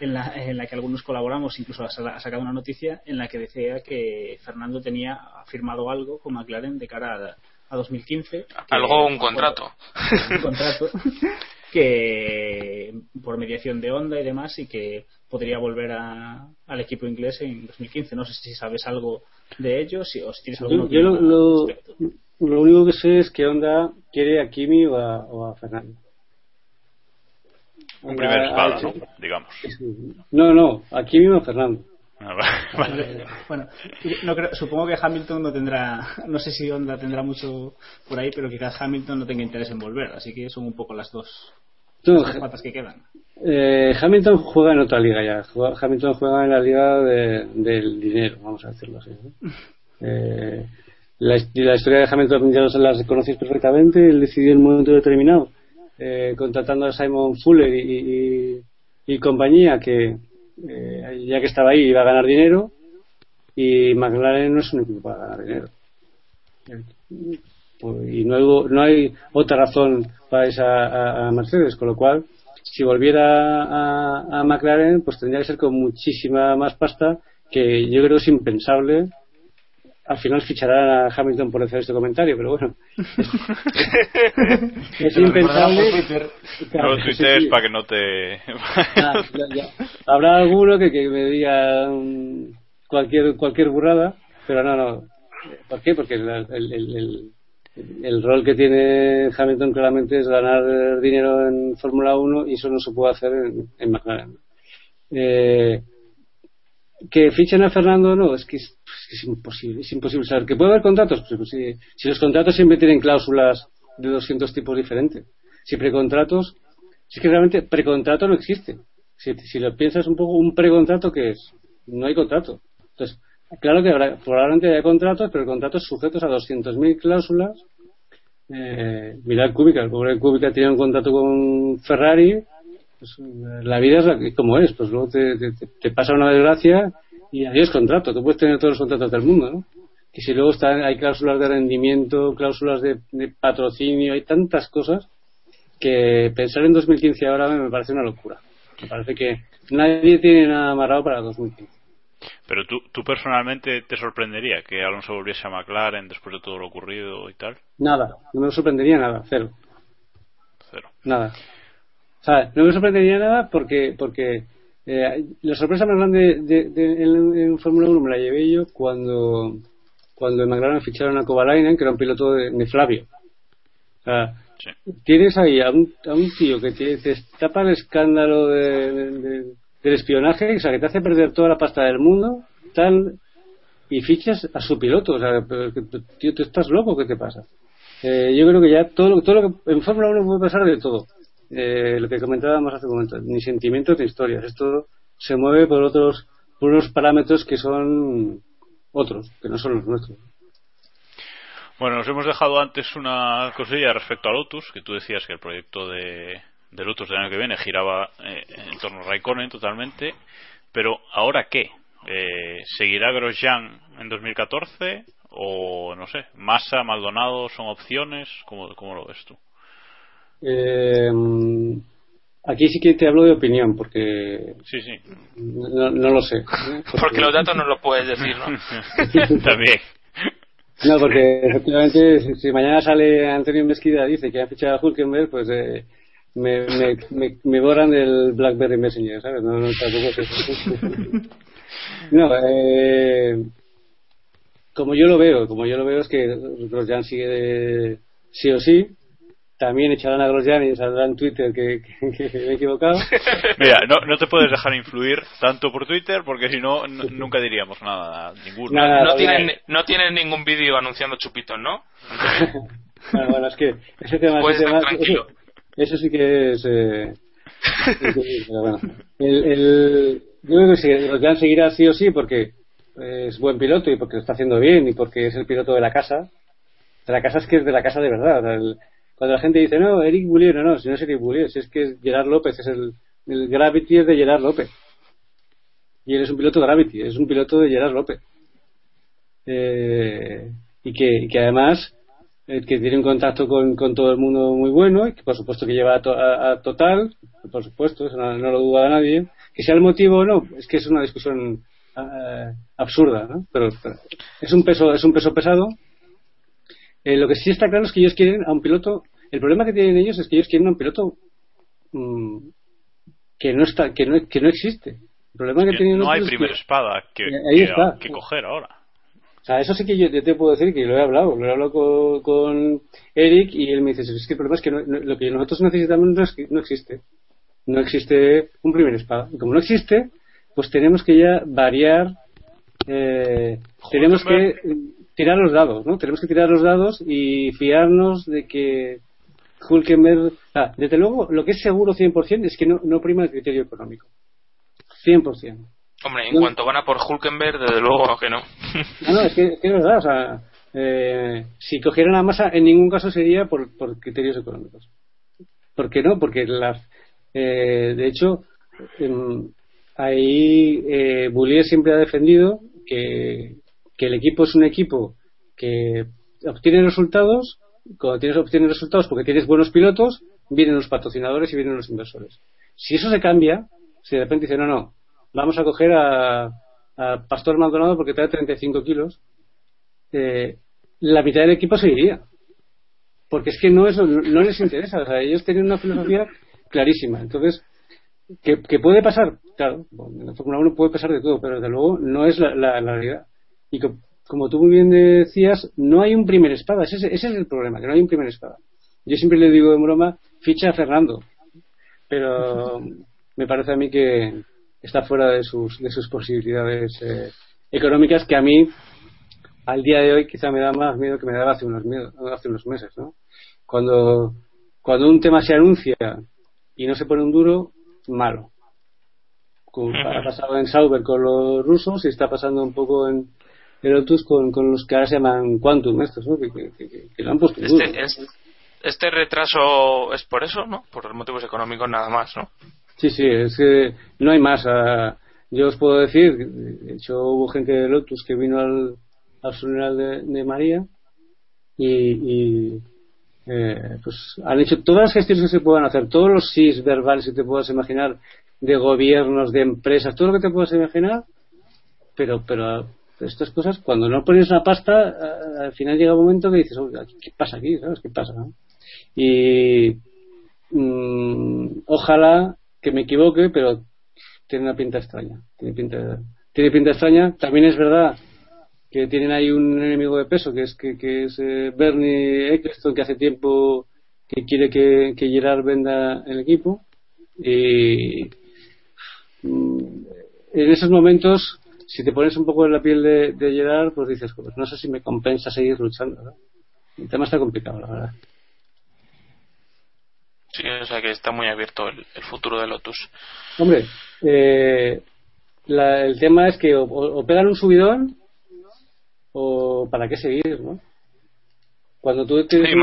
en la, en la que algunos colaboramos, incluso ha sacado una noticia en la que decía que Fernando tenía firmado algo con McLaren de cara a, 2015. Algo, un contrato. Un contrato que por mediación de Honda y demás y que podría volver al equipo inglés en 2015. No sé si sabes algo de ello si, o si tienes algún Yo, lo, lo, único que sé es que Honda quiere a Kimi o a Fernando. Un primer espada, ¿no? Digamos. No, no, aquí mismo Fernando. Ah, bueno, no creo, supongo que Hamilton no tendrá, no sé si Honda tendrá mucho por ahí, pero quizás Hamilton no tenga interés en volver, así que son un poco las dos, patas que quedan. Eh, Hamilton juega en otra liga ya, Hamilton juega en la liga del dinero, vamos a decirlo así. Eh, la, historia de Hamilton ya la conocéis perfectamente, él decidió en un momento determinado eh, contratando a Simon Fuller y, compañía que eh, ya que estaba ahí iba a ganar dinero y McLaren no es un equipo para ganar dinero. Pues, y no no hay otra razón para a Mercedes, con lo cual, si volviera a, a McLaren, pues tendría que ser con muchísima más pasta, que yo creo es impensable al final fichará a Hamilton por hacer este comentario, pero bueno. es impensable. no lo tuitees para que no te. Ah, ya, ya. Habrá alguno que, que me diga um, cualquier cualquier burrada, pero no, no. ¿Por qué? Porque el, el, el, el rol que tiene Hamilton claramente es ganar dinero en Fórmula 1 y eso no se puede hacer en, en McLaren. Eh, que fichen a Fernando no es que es, es imposible es imposible. Saber que puede haber contratos pues, pues, si, si, los contratos siempre tienen cláusulas de 200 tipos diferentes. Si precontratos si es que realmente precontrato no existe. Si, si lo piensas un poco un precontrato que es no hay contrato. Entonces claro que habrá, probablemente haya contratos pero contratos sujetos a 200.000 cláusulas. Eh, mirad Kubica el pobre Kubica tiene un contrato con Ferrari pues, la vida es la que, como es, pues luego te, te, te, pasa una desgracia y adiós contrato. Tú puedes tener todos los contratos del mundo, ¿no? Y si luego están, hay cláusulas de rendimiento, cláusulas de, de, patrocinio, hay tantas cosas que pensar en 2015 ahora me parece una locura. Me parece que nadie tiene nada amarrado para 2015. Pero tú, tú personalmente te sorprendería que Alonso volviese a McLaren después de todo lo ocurrido y tal? Nada, no me sorprendería nada, cero. Cero. Nada. O sea, no me sorprendería nada porque porque eh, la sorpresa más grande de, de, en, en Fórmula 1 me la llevé yo cuando cuando en McLaren ficharon a Kovalainen, que era un piloto de, Flavio. O sea, sí. tienes ahí a un, a un tío que te, te tapa el escándalo de, de, del espionaje, o sea, que te hace perder toda la pasta del mundo, tal, y fichas a su piloto. O sea, tío, tú estás loco, ¿qué te pasa? Eh, yo creo que ya todo, todo lo que en Fórmula 1 puede pasar de todo eh, lo que comentábamos hace un momento, ni sentimientos ni historias. Esto se mueve por otros, por unos parámetros que son otros, que no son los nuestros. Bueno, nos hemos dejado antes una cosilla respecto a Lotus, que tú decías que el proyecto de, Lotus del año que viene giraba eh, en torno a Raikkonen totalmente, pero ¿ahora qué? Eh, ¿Seguirá Grosjean en 2014? ¿O no sé, Massa, Maldonado son opciones? ¿Cómo, cómo lo ves tú? Eh, aquí sí que te hablo de opinión, porque. Sí, sí. No, no lo sé. Porque... porque... los datos no los puedes decir, ¿no? También. No, porque efectivamente, si, mañana sale Antonio Mesquida dice que ha fichado a Hulkenberg, pues eh, me, me, me, me, borran del Blackberry Messenger, ¿sabes? No, no, tampoco es. No, eh, como yo lo veo, como yo lo veo es que Grosjean sigue de sí o sí, también echarán a Grosjean y saldrá en Twitter que, que, que, me he equivocado. Mira, no, no, te puedes dejar influir tanto por Twitter porque si no, nunca diríamos nada, ninguno. Nada, no, tienen, no tienen ningún vídeo anunciando chupitos, ¿no? bueno, bueno, es que ese tema, ese tema eso, eso, sí que es. Eh, pero bueno. El, el, yo creo que Grosjean seguirá sí o sí porque es buen piloto y porque lo está haciendo bien y porque es el piloto de la casa. De la casa es que es de la casa de verdad. El, cuando la gente dice, no, Eric Boulier, no, no, si no es Eric Boulier, si es que es Gerard López, es el, Gravity es de Gerard López. Y él es un piloto Gravity, es un piloto de Gerard López. Eh, y, que, además eh, que tiene un contacto con, con, todo el mundo muy bueno y que por supuesto que lleva a, to, a, Total, por supuesto, eso no, lo duda nadie. Que sea el motivo o no, es que es una discusión uh, absurda, ¿no? Pero, es un peso, es un peso pesado eh, lo que sí está claro es que ellos quieren a un piloto. El problema que tienen ellos es que ellos quieren un piloto mmm, que no está, que no, que no existe. El problema es que, tienen no hay primera que, espada que, que, que, coger ahora. O sea, eso sí que yo, yo, te puedo decir que lo he hablado. Lo he hablado con, con Eric y él me dice: es que el problema es que no, no, lo que nosotros necesitamos no, es que, no existe. No existe un primer espada. Y como no existe, pues tenemos que ya variar. Eh, tenemos que tirar los dados, ¿no? Tenemos que tirar los dados y fiarnos de que Hulkenberg... Ah, desde luego, lo que es seguro 100% es que no, no prima el criterio económico. 100%. Hombre, en no, cuanto van a por Hulkenberg, desde luego que no. No, no, es que, es, que es verdad, o sea, eh, si cogieran la masa, en ningún caso sería por, por criterios económicos. ¿Por qué no? Porque las, eh, de hecho, eh, ahí eh, Boulier siempre ha defendido que, que el equipo es un equipo que obtiene resultados, cuando tienes obtiene resultados porque tienes buenos pilotos, vienen los patrocinadores y vienen los inversores. Si eso se cambia, si de repente dicen, no, no, vamos a coger a, a Pastor Maldonado porque trae 35 kilos, eh, la mitad del equipo se iría. Porque es que no, es, no les interesa. O sea, ellos tienen una filosofía clarísima. Entonces, ¿qué, puede pasar? Claro, en la Fórmula 1 puede pasar de todo, pero desde luego no es la, la, realidad. Y como tú muy bien decías, no hay un primer espada. Ese, ese, es el problema, que no hay un primer espada. Yo siempre le digo de broma, ficha a Fernando. Pero me parece a mí que está fuera de sus, de sus posibilidades eh, económicas que a mí al día de hoy quizá me da más miedo que me daba hace unos, hace unos meses, ¿no? Cuando, cuando un tema se anuncia y no se pone un duro, malo. Como ha pasado en Sauber con los rusos y está pasando un poco en Lotus con, con los que ahora se llaman Quantum, estos, ¿no? Que, que, lo han puesto este, este, este, retraso es por eso, ¿no? Por motivos económicos nada más, ¿no? Sí, sí, es que no hay más. Ah, yo os puedo decir, de hecho hubo gente de Lotus que vino al, al funeral de, María y, eh, pues han hecho todas las gestiones que se puedan hacer, todos los sís verbales que te puedas imaginar de gobiernos, de empresas, todo lo que te puedas imaginar, pero pero estas cosas cuando no pones una pasta al final llega un momento que dices ¿qué pasa aquí? ¿sabes? ¿qué pasa? y mm, ojalá que me equivoque pero tiene una pinta extraña tiene pinta tiene pinta extraña también es verdad que tienen ahí un enemigo de peso que es que, que es eh, Bernie Eccleston que hace tiempo que quiere que, que Gerard venda el equipo y mm, en esos momentos si te pones un poco en la piel de, de Gerard pues dices pues no sé si me compensa seguir luchando el tema está complicado la verdad. Sí o sea que está muy abierto el, futuro de Lotus. Hombre eh, el tema es que o pegan un subidón o para qué seguir, ¿no? Cuando tú tienes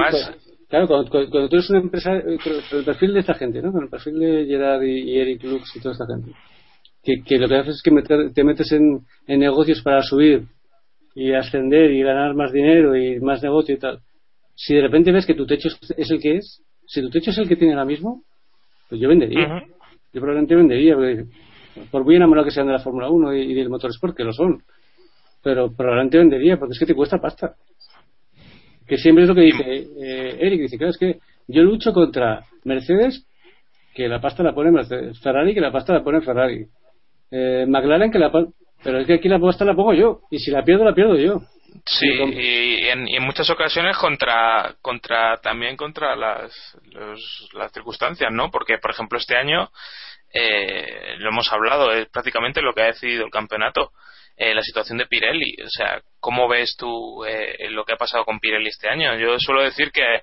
claro, cuando, tú eres una empresa eh, con el perfil de esta gente, ¿no? Con el perfil de Gerard y, Eric Lux y toda esta gente, que, lo que haces es que te metes en, negocios para subir y ascender y ganar más dinero y más negocio y tal. Si de repente ves que tu techo es el que es, si tu techo es el que tiene ahora mismo, pues yo vendería. Yo probablemente vendería, por muy enamorado que sean de la Fórmula 1 y, y del motorsport, que lo son pero probablemente vendería porque es que te cuesta pasta. Que siempre es lo que dice eh, Eric, dice, claro, es que yo lucho contra Mercedes, que la pasta la pone Mercedes, Ferrari, que la pasta la pone Ferrari, eh, McLaren, que la pero es que aquí la pasta la pongo yo, y si la pierdo, la pierdo yo. Sí, y en, muchas ocasiones contra, contra también contra las, las circunstancias, ¿no? Porque, por ejemplo, este año, eh, lo hemos hablado, es prácticamente lo que ha decidido el campeonato. Eh, la situación de Pirelli. O sea, ¿cómo ves tú eh, lo que ha pasado con Pirelli este año? Yo suelo decir que,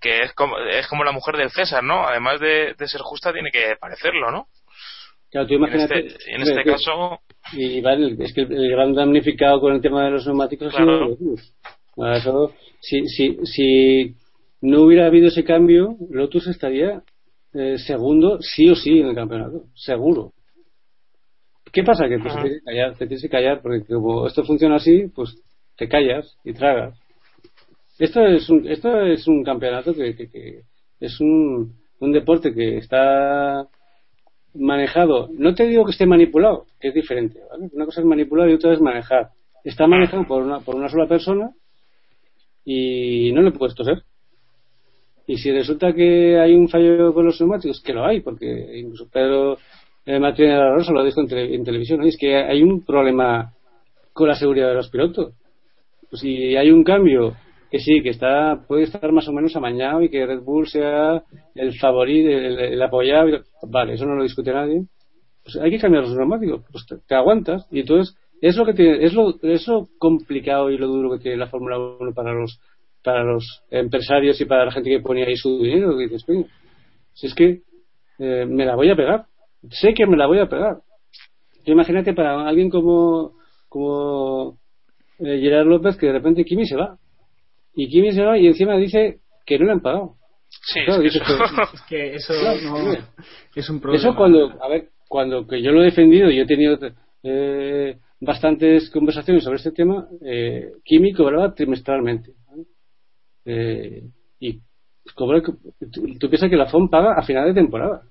que es, como, es como la mujer del César, ¿no? Además de, ser justa, tiene que parecerlo, ¿no? Claro, tú imagínate. En este, este caso. Y vale, es que el, gran damnificado con el tema de los neumáticos claro. eso, si, si, si no hubiera habido ese cambio, Lotus estaría eh, segundo, sí o sí, en el campeonato. Seguro. ¿Qué pasa? Que pues, te, tienes que callar, te tienes que callar, porque como esto funciona así, pues te callas y tragas. Esto es un, esto es un campeonato que, que, es un, un deporte que está manejado. No te digo que esté manipulado, que es diferente. ¿vale? Una cosa es manipular y otra es manejar. Está manejado por una, por una sola persona y no le puedes toser. Y si resulta que hay un fallo con los neumáticos, que lo hay, porque incluso Pedro eh, Martínez Rosa lo dijo en, televisión, es que hay un problema con la seguridad de los pilotos. Pues si hay un cambio que sí, que está puede estar más o menos amañado y que Red Bull sea el favorito, el, apoyado, vale, eso no lo discute nadie. Pues hay que cambiar los neumáticos, pues te, aguantas y entonces es lo que tiene, es lo, es complicado y lo duro que tiene la Fórmula 1 para los para los empresarios y para la gente que pone ahí su dinero, que dices, si es que eh, me la voy a pegar, sé que me la voy a pegar. Imagínate para alguien como, como eh, Gerard López que de repente Kimi se va. Y Kimi se va y encima dice que no le han pagado. Sí, es, que eso, es un problema. Eso cuando, a ver, cuando que yo lo he defendido y he tenido eh, bastantes conversaciones sobre este tema, eh, Kimi cobraba trimestralmente. Eh, y cobra, tú, tú piensas que la FOM paga a final de temporada.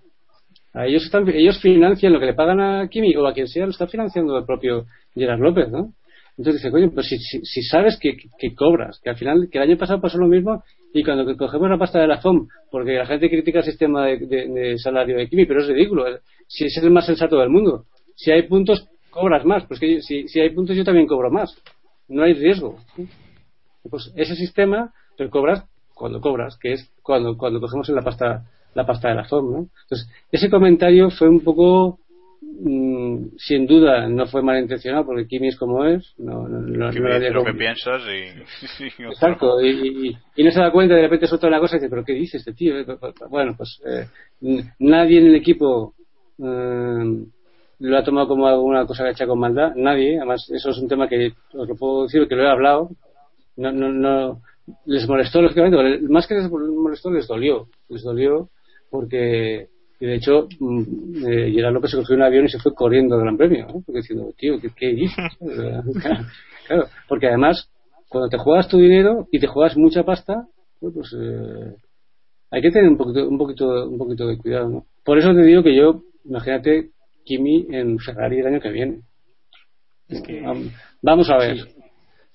A ellos, están, ellos financian lo que le pagan a Kimi o a quien sea, lo está financiando el propio Gerard López, ¿no? Entonces dice, coño, pues si, si, sabes que, que, cobras, que al final, que el año pasado pasó lo mismo y cuando cogemos la pasta de la FOM, porque la gente critica el sistema de, de, salario de Kimi, pero es ridículo, si es el más sensato del mundo. Si hay puntos, cobras más, pues que si, hay puntos yo también cobro más. No hay riesgo. Pues ese sistema, pero cobras cuando cobras, que es cuando, cuando cogemos la pasta la pasta de la FOM, ¿no? Entonces, ese comentario fue un poco Mm, sin duda no fue malintencionado porque Kimi es como es no, no, no, lo que piensas y, exacto y, no se da cuenta de repente suelta una cosa y dice pero qué dice este tío bueno pues eh, nadie en el equipo eh, lo ha tomado como alguna cosa que ha hecho con maldad nadie además eso es un tema que os lo puedo decir que lo he hablado no no no les molestó lógicamente más que les molestó les dolió les dolió porque y de hecho, mm, eh, Gerard López se cogió un avión y se fue corriendo del Gran Premio, ¿no? Porque diciendo, tío, ¿qué, qué dices? claro, porque además, cuando te juegas tu dinero y te juegas mucha pasta, pues eh, hay que tener un poquito, un poquito, un poquito de cuidado, ¿no? Por eso te digo que yo, imagínate Kimi en Ferrari el año que viene. Es que, vamos a ver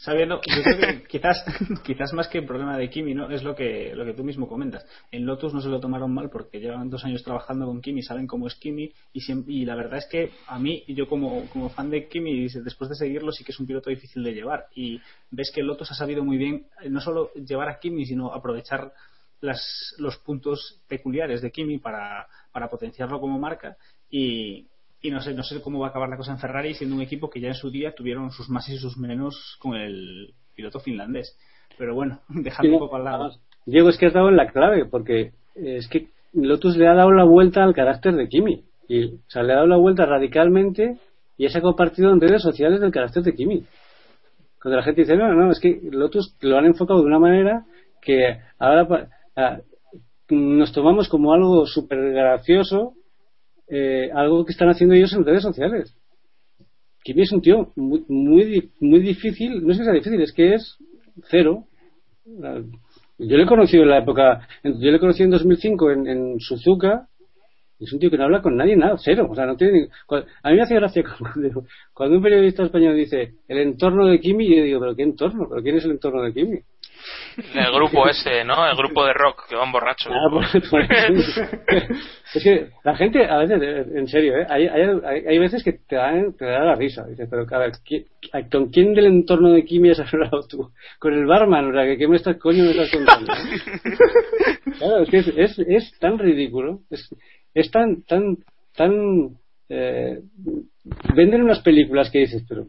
sabiendo, yo creo que quizás, quizás más que el problema de Kimi, ¿no? Es lo que, lo que tú mismo comentas. En Lotus no se lo tomaron mal porque llevan dos años trabajando con Kimi, saben cómo es Kimi y, y la verdad es que a mí, yo como, como fan de Kimi, después de seguirlo sí que es un piloto difícil de llevar y ves que Lotus ha sabido muy bien eh, no solo llevar a Kimi, sino aprovechar las, los puntos peculiares de Kimi para, para potenciarlo como marca y, y no sé, no sé cómo va a acabar la cosa en Ferrari siendo un equipo que ya en su día tuvieron sus más y sus menos con el piloto finlandés. Pero bueno, dejando un poco al lado. Diego, es que has dado en la clave, porque es que Lotus le ha dado la vuelta al carácter de Kimi. Y, o sea, le ha dado la vuelta radicalmente y ha compartido en redes sociales del carácter de Kimi. Cuando la gente dice, no, no, es que Lotus lo han enfocado de una manera que ahora nos tomamos como algo súper gracioso eh, algo que están haciendo ellos en redes sociales. Kimi es un tío muy, muy, difícil, no es que sea difícil, es que es cero. Yo le he conocido en la época, yo le he conocido en 2005 en, en Suzuka, es un tío que no habla con nadie, nada, cero. O sea, no tiene. A mí me hace gracia cuando, cuando, un periodista español dice el entorno de Kimi, yo digo, ¿pero qué entorno? ¿Pero quién es el entorno de Kimi? El grupo ese, ¿no? El grupo de rock que van borrachos. Ah, pues, pues, es que la gente, a veces, en serio, ¿eh? hay, hay, hay, veces que te da, te da la risa. Dices, pero a ver, ¿con quién del entorno de Kimi has hablado tú? Con el barman, o sea, ¿qué me estás, coño me estás contando? claro, es que es, es, es tan ridículo. Es, es tan, tan, tan. Eh, venden unas películas que dices, pero.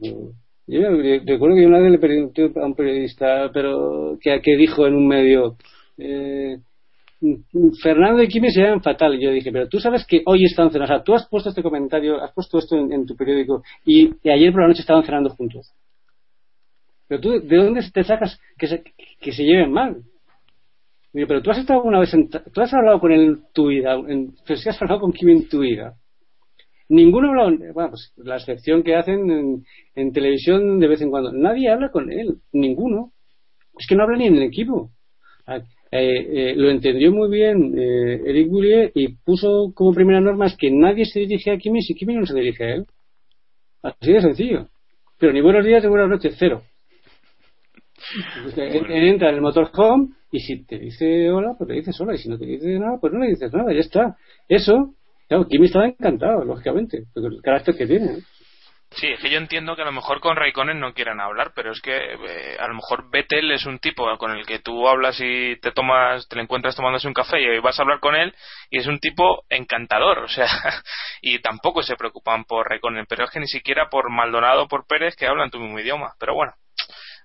Yo recuerdo que una vez le pregunté a un periodista, pero que, dijo en un medio. Eh, Fernando y Kimi se llaman fatal. Y yo dije, pero tú sabes que hoy están cenando. O sea, tú has puesto este comentario, has puesto esto en, tu periódico y, ayer por la noche estaban cenando juntos. Pero tú, ¿de dónde te sacas que se, que se lleven mal? pero tú has estado alguna vez en, tú has hablado con él en tu vida, en, pero si has hablado con Kim en tu vida. Ninguno ha hablado, bueno, pues la excepción que hacen en, televisión de vez en cuando. Nadie habla con él, ninguno. Es que no habla ni en el equipo. Ah, eh, eh, lo entendió muy bien eh, Eric Boulier y puso como primera norma es que nadie se dirige a Kimi si Kimi no se dirige a él. Así de sencillo. Pero ni buenos días ni buenas noches, cero. Él, entra en el motorhome y si te dice hola, pues le dices hola. Y si no te dice nada, pues no le dices nada. Ya está. Eso, claro, Kimi estaba encantado, lógicamente, porque el carácter que tiene. Sí, es que yo entiendo que a lo mejor con Raikkonen no quieran hablar, pero es que eh, a lo mejor Vettel es un tipo con el que tú hablas y te tomas, te lo encuentras tomándose un café y vas a hablar con él y es un tipo encantador, o sea, y tampoco se preocupan por Raikkonen, pero es que ni siquiera por Maldonado o por Pérez que hablan tu mismo idioma, pero bueno,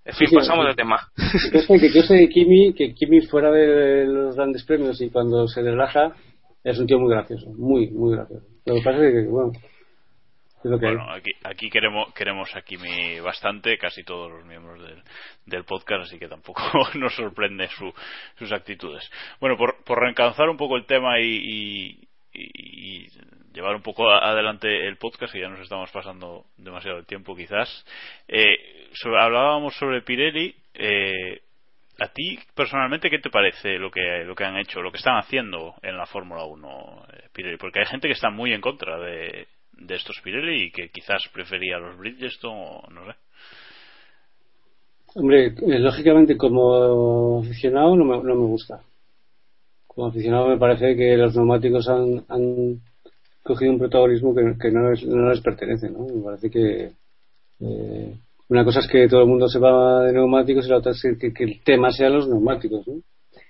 en fin, pasamos de tema. Que yo sé de Kimi, que Kimi fuera de los grandes premios y cuando se relaja es un tío muy gracioso, muy, muy gracioso. Lo que pasa es que, bueno, bueno, aquí, aquí queremos, queremos a Kimi bastante, casi todos los miembros del, del podcast, así que tampoco nos sorprende su, sus actitudes. Bueno, por, por reencanzar un poco el tema y, y, y llevar un poco adelante el podcast, y ya nos estamos pasando demasiado tiempo quizás. Eh, hablábamos sobre Pirelli. Eh, ¿A ti personalmente qué te parece lo que, lo que han hecho, lo que están haciendo en la Fórmula 1 Pirelli? Porque hay gente que está muy en contra de, estos Pirelli y que quizás prefería los Bridgestone o no sé. Hombre, lógicamente como aficionado no me, no me gusta como aficionado me parece que los neumáticos han, han cogido un protagonismo que, no, no, les pertenece, ¿no? Me parece que eh, una cosa es que todo el mundo sepa de neumáticos y la otra es que, el tema sea los neumáticos.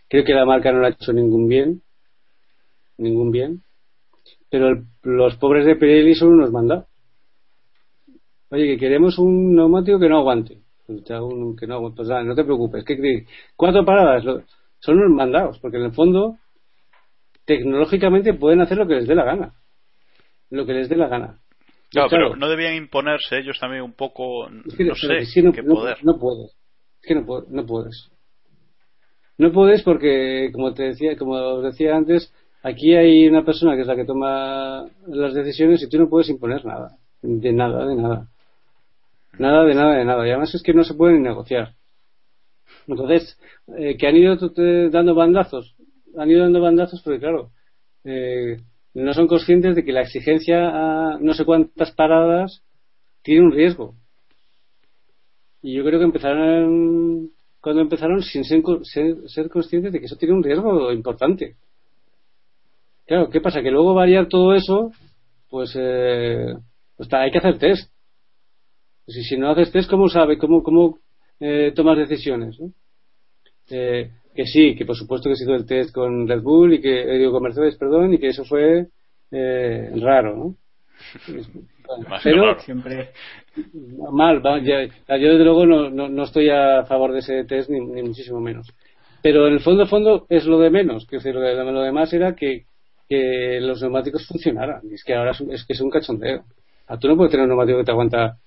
Creo que la marca no le ha hecho ningún bien, ningún bien, pero los pobres de Pirelli son unos mandados. Oye, que queremos un neumático que no aguante. Pues que no. Pues no te preocupes. ¿Qué, cuatro paradas son unos mandados, porque en el fondo tecnológicamente pueden hacer lo que les dé la gana. Lo que les dé la gana. Claro, pero no debían imponerse ellos también un poco, no sé, qué poder. No, puedes. Es que no, no puedes. No puedes porque, como te decía, como decía antes, aquí hay una persona que es la que toma las decisiones y tú no puedes imponer nada. De nada, de nada. Nada, de nada, de nada. Y además es que no se pueden negociar. Entonces, eh, que han ido dando bandazos, han ido dando bandazos porque, claro, eh, no son conscientes de que la exigencia a no sé cuántas paradas tiene un riesgo. Y yo creo que empezaron, cuando empezaron, sin ser, ser, conscientes de que eso tiene un riesgo importante. Claro, ¿qué pasa? Que luego variar todo eso, pues, eh, pues hay que hacer test. Pues si no haces test, ¿cómo sabe? ¿Cómo, cómo eh, tomas decisiones? Eh, que sí, que por supuesto que se hizo el test con Red Bull y que, eh, digo, con Mercedes, perdón, y que eso fue eh, raro, ¿no? Pero siempre mal, yo desde luego no, no, estoy a favor de ese test ni, muchísimo menos. Pero en el fondo, fondo es lo de menos, que lo, de, lo demás era que, que los neumáticos funcionaran. Y es que ahora es, que es un cachondeo. A tú no puedes tener un neumático que te aguanta,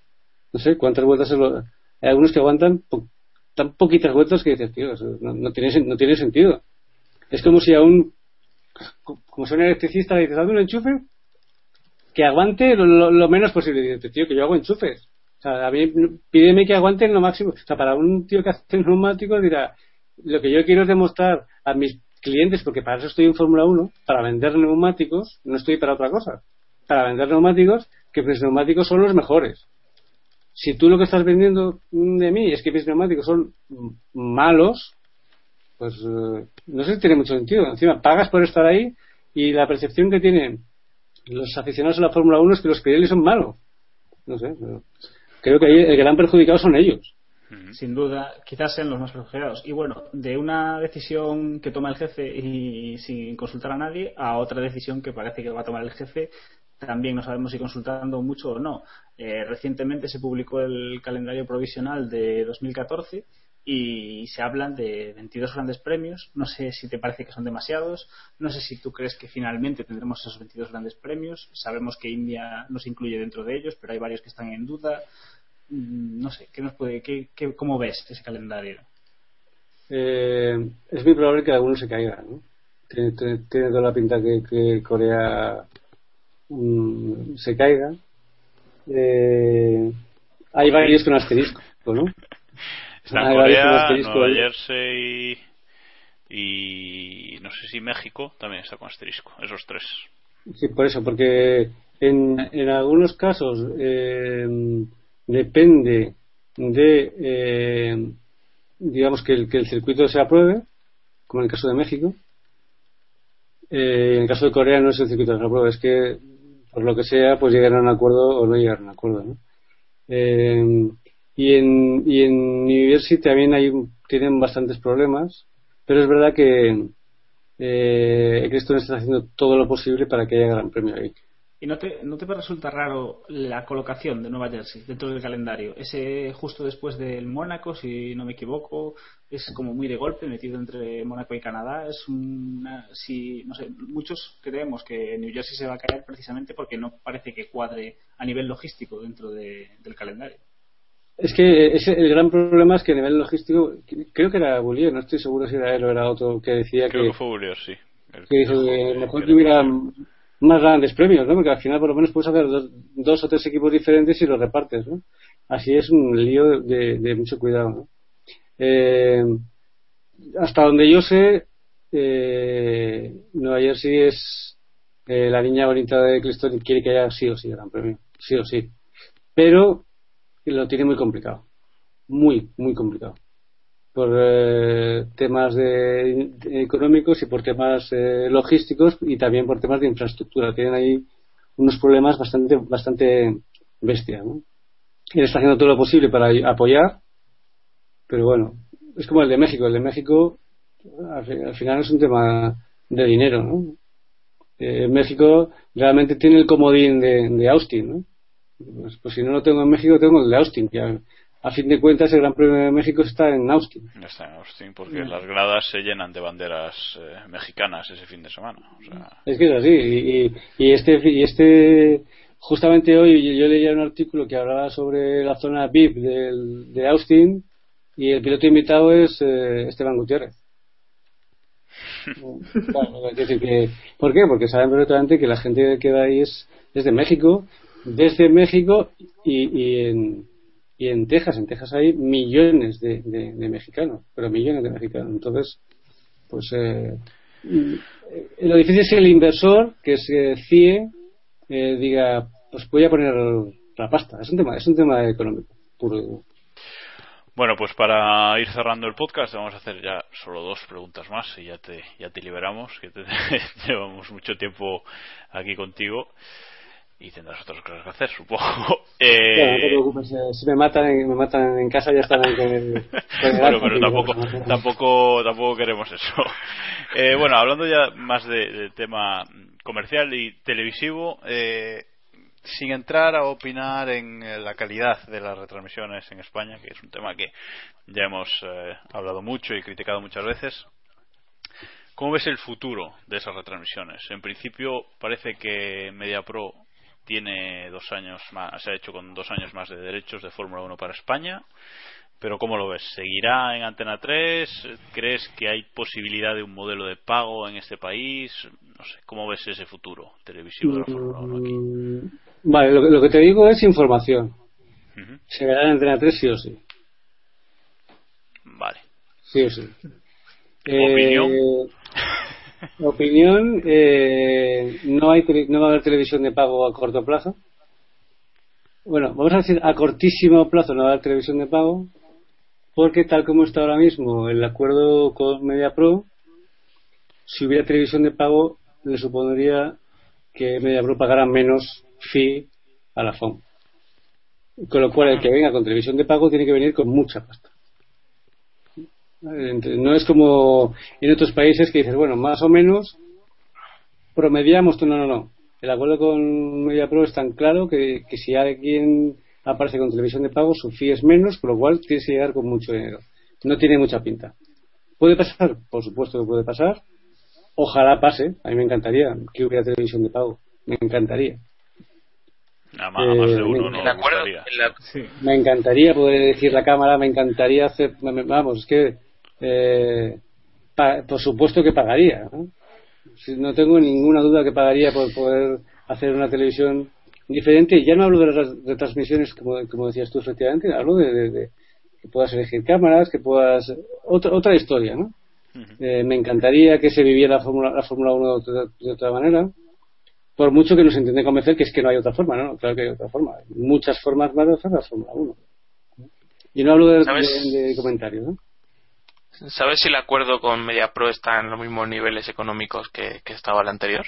no sé, cuántas vueltas es lo, hay algunos que aguantan tan poquitas vueltas que dices, tío, no, tiene, no tiene sentido. Es como si a un, como si un electricista le dices, dame un enchufe que aguante lo, menos posible. Y dices, tío, que yo hago enchufes. O sea, a mí, pídeme que aguanten lo máximo. O sea, para un tío que hace neumáticos dirá, lo que yo quiero es demostrar a mis clientes, porque para eso estoy en Fórmula 1, para vender neumáticos, no estoy para otra cosa. Para vender neumáticos, que mis neumáticos son los mejores si tú lo que estás vendiendo de mí es que mis neumáticos son malos, pues eh, no sé si tiene mucho sentido. Encima, pagas por estar ahí y la percepción que tienen los aficionados a la Fórmula 1 es que los Pirelli son malos. No sé, creo que ahí el gran perjudicado son ellos. Sin duda, quizás sean los más perjudicados. Y bueno, de una decisión que toma el jefe y sin consultar a nadie a otra decisión que parece que va a tomar el jefe también no sabemos si consultando mucho o no. Eh, recientemente se publicó el calendario provisional de 2014 y se hablan de 22 grandes premios. No sé si te parece que son demasiados. No sé si tú crees que finalmente tendremos esos 22 grandes premios. Sabemos que India no se incluye dentro de ellos, pero hay varios que están en duda. Mm, no sé, ¿qué nos puede, qué, ¿cómo ves ese calendario? Eh, es muy probable que alguno se caiga. ¿no? Tiene, toda la pinta que Corea Mm, se caiga. Eh, hay varios con asterisco, ¿no? Está Corea, Nueva Jersey y, no sé si México también está con asterisco, esos tres. Sí, por eso, porque en, en algunos casos eh, depende de, eh, digamos, que el, que el circuito se apruebe, como en el caso de México. en el caso de Corea no es el circuito que se apruebe, es que por lo que sea, pues llegar a un acuerdo o no llegar a un acuerdo. ¿no? Eh, y, en, y en New Jersey también hay, tienen bastantes problemas, pero es verdad que eh, Cristo está haciendo todo lo posible para que haya gran premio ahí. ¿Y no te, no te resulta raro la colocación de Nueva Jersey dentro del calendario? Ese justo después del Mónaco, si no me equivoco, es como muy de golpe, metido entre Mónaco y Canadá. Es una, si, no sé, muchos creemos que New Jersey se va a caer precisamente porque no parece que cuadre a nivel logístico dentro del calendario. Es que ese, el gran problema es que a nivel logístico, creo que era Bullier, no estoy seguro si era él o era otro que decía creo que, fue Bullier, sí. que dijo que mejor que hubiera más grandes premios, ¿no? Porque al final por lo menos puedes hacer dos, o tres equipos diferentes y los repartes, ¿no? Así es un lío de, mucho cuidado, ¿no? Eh, hasta donde yo sé, eh, Nueva Jersey es eh, la niña bonita de Cliston quiere que haya sí o sí gran premio, sí o sí. Pero lo tiene muy complicado, muy, muy complicado por eh, temas de, económicos y por temas eh, logísticos y también por temas de infraestructura. Tienen ahí unos problemas bastante bastante bestia. ¿no? Él está haciendo todo lo posible para apoyar, pero bueno, es como el de México. El de México al, final es un tema de dinero. ¿no? Eh, México realmente tiene el comodín de, Austin. ¿no? Pues, pues, si no lo tengo en México, tengo el de Austin. Que a fin de cuentas el Gran Premio de México está en Austin. Está en Austin porque las gradas se llenan de banderas eh, mexicanas ese fin de semana. Es que es así. Y, este, y este, justamente hoy yo leía un artículo que hablaba sobre la zona VIP de Austin y el piloto invitado es eh, Esteban Gutiérrez. ¿Por qué? Porque saben perfectamente que la gente que va ahí es, de México, desde México y en y en Texas, en Texas hay millones de, mexicanos, pero millones de mexicanos. Entonces, pues eh, eh, lo difícil es que el inversor, que se CIE, eh, diga, pues voy a poner la pasta. Es un tema, es un tema económico, puro. Bueno, pues para ir cerrando el podcast vamos a hacer ya solo dos preguntas más y ya te, ya te liberamos, que te, llevamos mucho tiempo aquí contigo y tendrás otras cosas que hacer, supongo. Eh... no te preocupes, eh, si me matan, me matan en casa ya estarán con el. bueno, pero tampoco, tampoco, tampoco queremos eso. Eh, bueno, hablando ya más de, tema comercial y televisivo, eh, sin entrar a opinar en la calidad de las retransmisiones en España, que es un tema que ya hemos hablado mucho y criticado muchas veces. ¿Cómo ves el futuro de esas retransmisiones? En principio parece que MediaPro tiene dos años más, se ha hecho con dos años más de derechos de Fórmula 1 para España. Pero ¿cómo lo ves? ¿Seguirá en Antena 3? ¿Crees que hay posibilidad de un modelo de pago en este país? No sé, ¿cómo ves ese futuro televisivo de la Fórmula 1 aquí? Vale, lo, que te digo es información. Se verá en Antena 3 sí o sí. Vale. Sí o sí. ¿Opinión? Eh, Opinión, eh, no, hay no va a haber televisión de pago a corto plazo. Bueno, vamos a decir a cortísimo plazo no va a haber televisión de pago, porque tal como está ahora mismo el acuerdo con MediaPro, si hubiera televisión de pago, le supondría que MediaPro pagara menos fee a la FOM. Con lo cual, el que venga con televisión de pago tiene que venir con mucha pasta. No es como en otros países que dices, bueno, más o menos promediamos, no, no, no. El acuerdo con MediaPro es tan claro que, si alguien aparece con televisión de pago, su fee es menos, por lo cual tienes que llegar con mucho dinero. No tiene mucha pinta. ¿Puede pasar? Por supuesto que puede pasar. Ojalá pase. A mí me encantaría que hubiera televisión de pago. Me encantaría. Nada más, más de uno, no, me encantaría poder decir la cámara, me encantaría hacer. Vamos, es que eh, por supuesto que pagaría. ¿no? no tengo ninguna duda que pagaría por poder hacer una televisión diferente. Y ya no hablo de las retransmisiones, como, como decías tú, efectivamente, hablo de, que puedas elegir cámaras, que puedas. Otra, otra historia, ¿no? Eh, me encantaría que se viviera la Fórmula, la Fórmula 1 de, otra manera. Por mucho que nos intenten convencer que es que no hay otra forma, ¿no? Claro que hay otra forma. Hay muchas formas más de hacer la Fórmula 1. Y no hablo de, de comentarios, ¿no? ¿Sabes si el acuerdo con MediaPro está en los mismos niveles económicos que, estaba el anterior?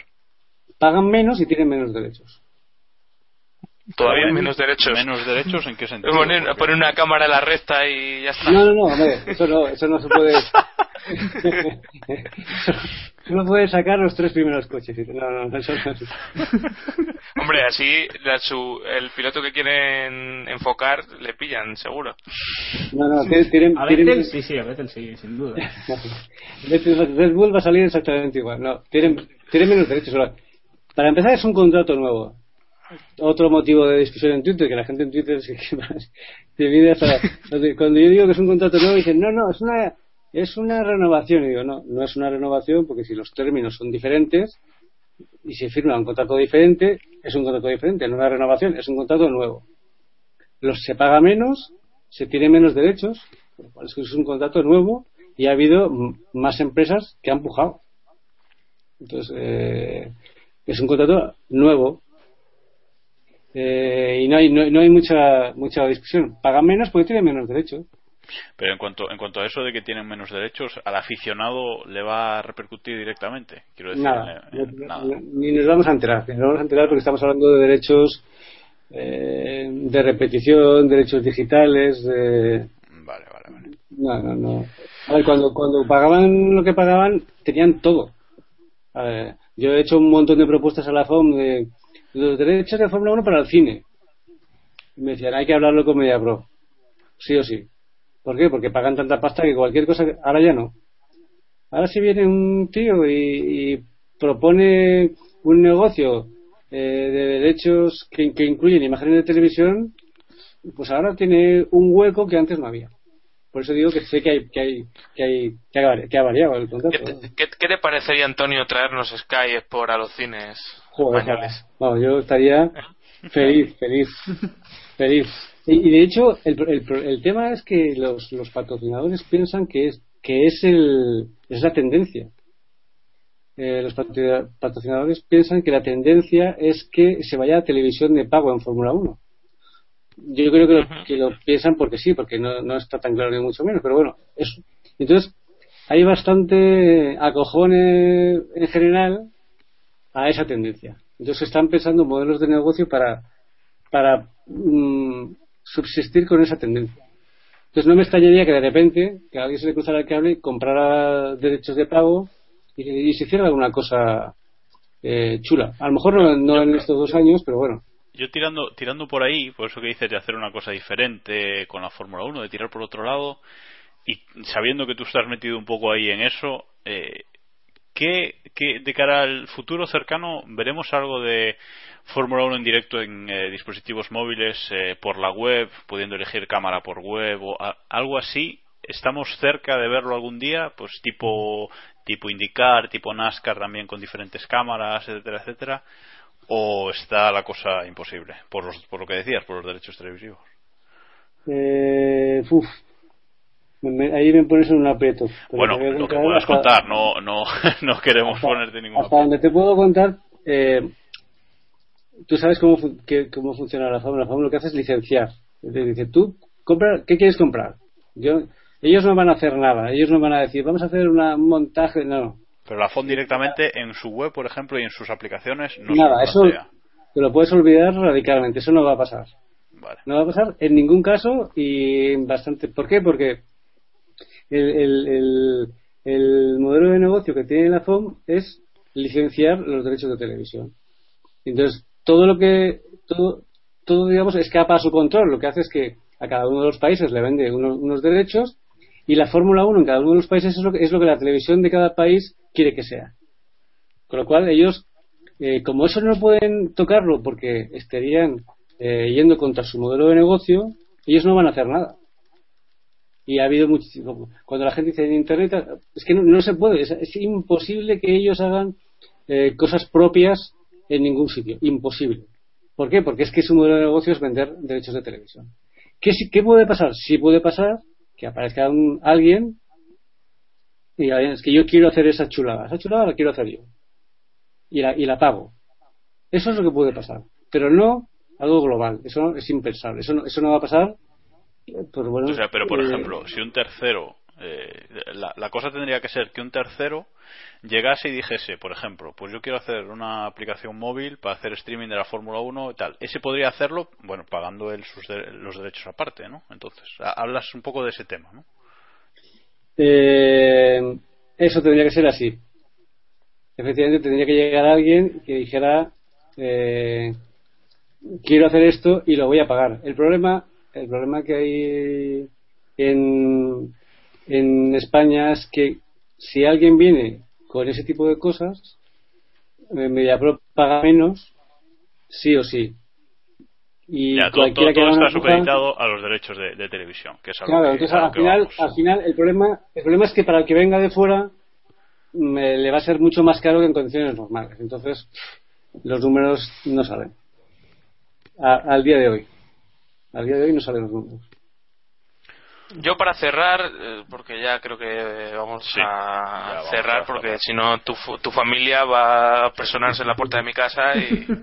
Pagan menos y tienen menos derechos. Todavía menos derechos. ¿Menos derechos en qué sentido? Poner, una cámara a la recta y ya está. No, no, no, eso no, eso no se puede. no puede sacar los tres primeros coches. No, no, eso no. Hombre, así el piloto que quieren enfocar le pillan, seguro. No, no, tienen. A tienen... sí, sí, a Vettel sí, sin duda. Red Bull va a salir exactamente igual. No, tienen, tienen menos derechos. Para empezar, es un contrato nuevo otro motivo de discusión en Twitter, que la gente en Twitter se divide Cuando yo digo que es un contrato nuevo, dicen, no, no, es una, es una renovación. Y digo, no, no es una renovación, porque si los términos son diferentes, y se firma un contrato diferente, es un contrato diferente, no una renovación, es un contrato nuevo. Los, se paga menos, se tiene menos derechos, es que es un contrato nuevo y ha habido más empresas que han pujado. Entonces, eh, es un contrato nuevo eh, y no hay, no, hay mucha, mucha discusión. Pagan menos porque tienen menos derechos. Pero en cuanto, en cuanto a eso de que tienen menos derechos, al aficionado le va a repercutir directamente. Quiero decir, nada, ni nos vamos a enterar. Ni nos vamos a enterar porque estamos hablando de derechos eh, de repetición, derechos digitales. De... Vale, vale, vale. No, no, no. A ver, cuando, cuando pagaban lo que pagaban, tenían todo. A ver, yo he hecho un montón de propuestas a la FOM de los derechos de Fórmula 1 para el cine. Y me decían, hay que hablarlo con MediaPro. Sí o sí. ¿Por qué? Porque pagan tanta pasta que cualquier cosa. Ahora ya no. Ahora si viene un tío y, propone un negocio eh, de derechos que, incluyen imágenes de televisión, pues ahora tiene un hueco que antes no había. Por eso digo que sé que hay que hay que hay que ha, variado el contrato. ¿Qué te, parecería Antonio traernos Sky por a los cines españoles? No, yo estaría feliz, feliz, feliz. Y, de hecho, el, el, tema es que los, los patrocinadores piensan que es, que es, el, es la tendencia. Eh, los patrocinadores piensan que la tendencia es que se vaya a televisión de pago en Fórmula 1. Yo creo que, lo, que lo piensan porque sí, porque no, no está tan claro ni mucho menos, pero bueno, eso. Entonces, hay bastante acojone en general a esa tendencia. Entonces están pensando modelos de negocio para, para mm, subsistir con esa tendencia. Entonces no me extrañaría que de repente que alguien se le cruzara el cable y comprara derechos de pago y, se hiciera alguna cosa eh, chula. A lo mejor no, en estos dos años, pero bueno. Yo tirando, tirando por ahí, por eso que dices de hacer una cosa diferente con la Fórmula 1, de tirar por otro lado, y sabiendo que tú estás metido un poco ahí en eso, eh, ¿qué, ¿qué, de cara al futuro cercano veremos algo de Fórmula 1 en directo en eh, dispositivos móviles eh, por la web, pudiendo elegir cámara por web o algo así. ¿Estamos cerca de verlo algún día? Pues tipo, tipo IndyCar, tipo NASCAR también con diferentes cámaras, etcétera, etcétera. ¿O está la cosa imposible? Por, los, por lo que decías, por los derechos televisivos. Eh, ahí me pones en un aprieto. Bueno, lo que puedas contar, no, no, no queremos ponerte ningún Hasta donde te puedo contar, eh, tú sabes cómo, cómo funciona la Fórmula. La Fórmula lo que hace es licenciar. Dice, tú, compra, ¿qué quieres comprar? Yo, ellos no van a hacer nada. Ellos no van a decir, vamos a hacer un montaje. No. Pero la FON directamente en su web, por ejemplo, y en sus aplicaciones no Nada, eso te lo puedes olvidar radicalmente. Eso no va a pasar. No va a pasar en ningún caso y bastante. ¿Por qué? Porque el, el, el modelo de negocio que tiene la FOM es licenciar los derechos de televisión. Entonces, todo lo que todo, todo digamos escapa a su control. Lo que hace es que a cada uno de los países le vende unos, derechos y la Fórmula 1 en cada uno de los países es lo, que, es lo que la televisión de cada país quiere que sea. Con lo cual ellos eh, como eso no pueden tocarlo porque estarían eh, yendo contra su modelo de negocio ellos no van a hacer nada y ha habido muchísimo cuando la gente dice en internet es que no, se puede es, imposible que ellos hagan eh, cosas propias en ningún sitio. Imposible. ¿Por qué? Porque es que su modelo de negocio es vender derechos de televisión. ¿Qué, qué puede pasar? Sí puede pasar que aparezca un, alguien y es que yo quiero hacer esa chulada. Esa chulada la quiero hacer yo. Y la, y la pago. Eso es lo que puede pasar. Pero no algo global. Eso es impensable. Eso no, eso no va a pasar. Pues bueno, o sea, pero por eh, ejemplo, si un tercero eh, la, cosa tendría que ser que un tercero llegase y dijese, por ejemplo, pues yo quiero hacer una aplicación móvil para hacer streaming de la Fórmula 1 y tal. Ese podría hacerlo, bueno, pagando él sus los derechos aparte, ¿no? Entonces, hablas un poco de ese tema, ¿no? Eh, eso tendría que ser así. Efectivamente, tendría que llegar alguien que dijera, eh, quiero hacer esto y lo voy a pagar. El problema, el problema que hay en, en España es que si alguien viene con ese tipo de cosas, eh, MediaPro paga menos, sí o sí. Y todo, está supeditado a los derechos de, televisión, que es algo claro, entonces al final, al final el problema, el problema es que para el que venga de fuera me- le va a ser mucho más caro que en condiciones normales. Entonces, los números no salen. A- al día de hoy. Al día de hoy no salen los números. Yo para cerrar, eh, porque ya creo que vamos Sí, a vamos cerrar, a porque si no tu, tu familia va a personarse en la puerta de mi casa y...